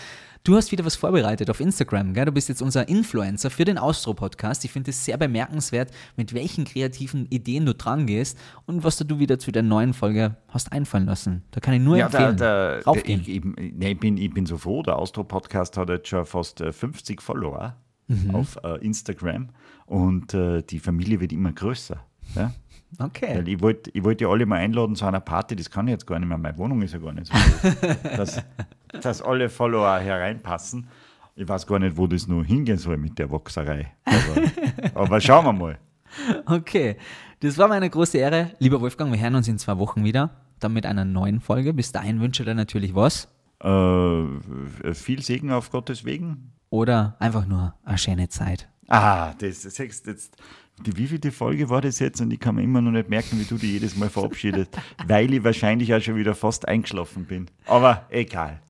Du hast wieder was vorbereitet auf Instagram, gell? Du bist jetzt unser Influencer für den Austro-Podcast. Ich finde es sehr bemerkenswert, mit welchen kreativen Ideen du dran gehst und was du wieder zu der neuen Folge hast einfallen lassen. Da kann ich nur Ja, empfehlen. der, Raufgehen. ich, ich, nee, ich, bin, ich bin so froh, der Austro-Podcast hat jetzt schon fast äh, 50 Follower Mhm. auf äh, Instagram und äh, die Familie wird immer größer. Ja? okay. Weil ich wollte ich wollt ja alle mal einladen zu einer Party, das kann ich jetzt gar nicht mehr, meine Wohnung ist ja gar nicht so groß, dass, dass alle Follower hereinpassen. Ich weiß gar nicht, wo das nur hingehen soll mit der Boxerei. Aber, aber schauen wir mal. Okay, das war meine große Ehre. Lieber Wolfgang, wir hören uns in zwei Wochen wieder, dann mit einer neuen Folge. Bis dahin wünsche ich dir natürlich was. Äh, viel Segen auf Gottes Wegen. Oder einfach nur eine schöne Zeit. Ah, das ist jetzt. Die wievielte Folge war das jetzt? Und ich kann mir immer noch nicht merken, wie du die jedes Mal verabschiedest, weil ich wahrscheinlich auch schon wieder fast eingeschlafen bin. Aber egal.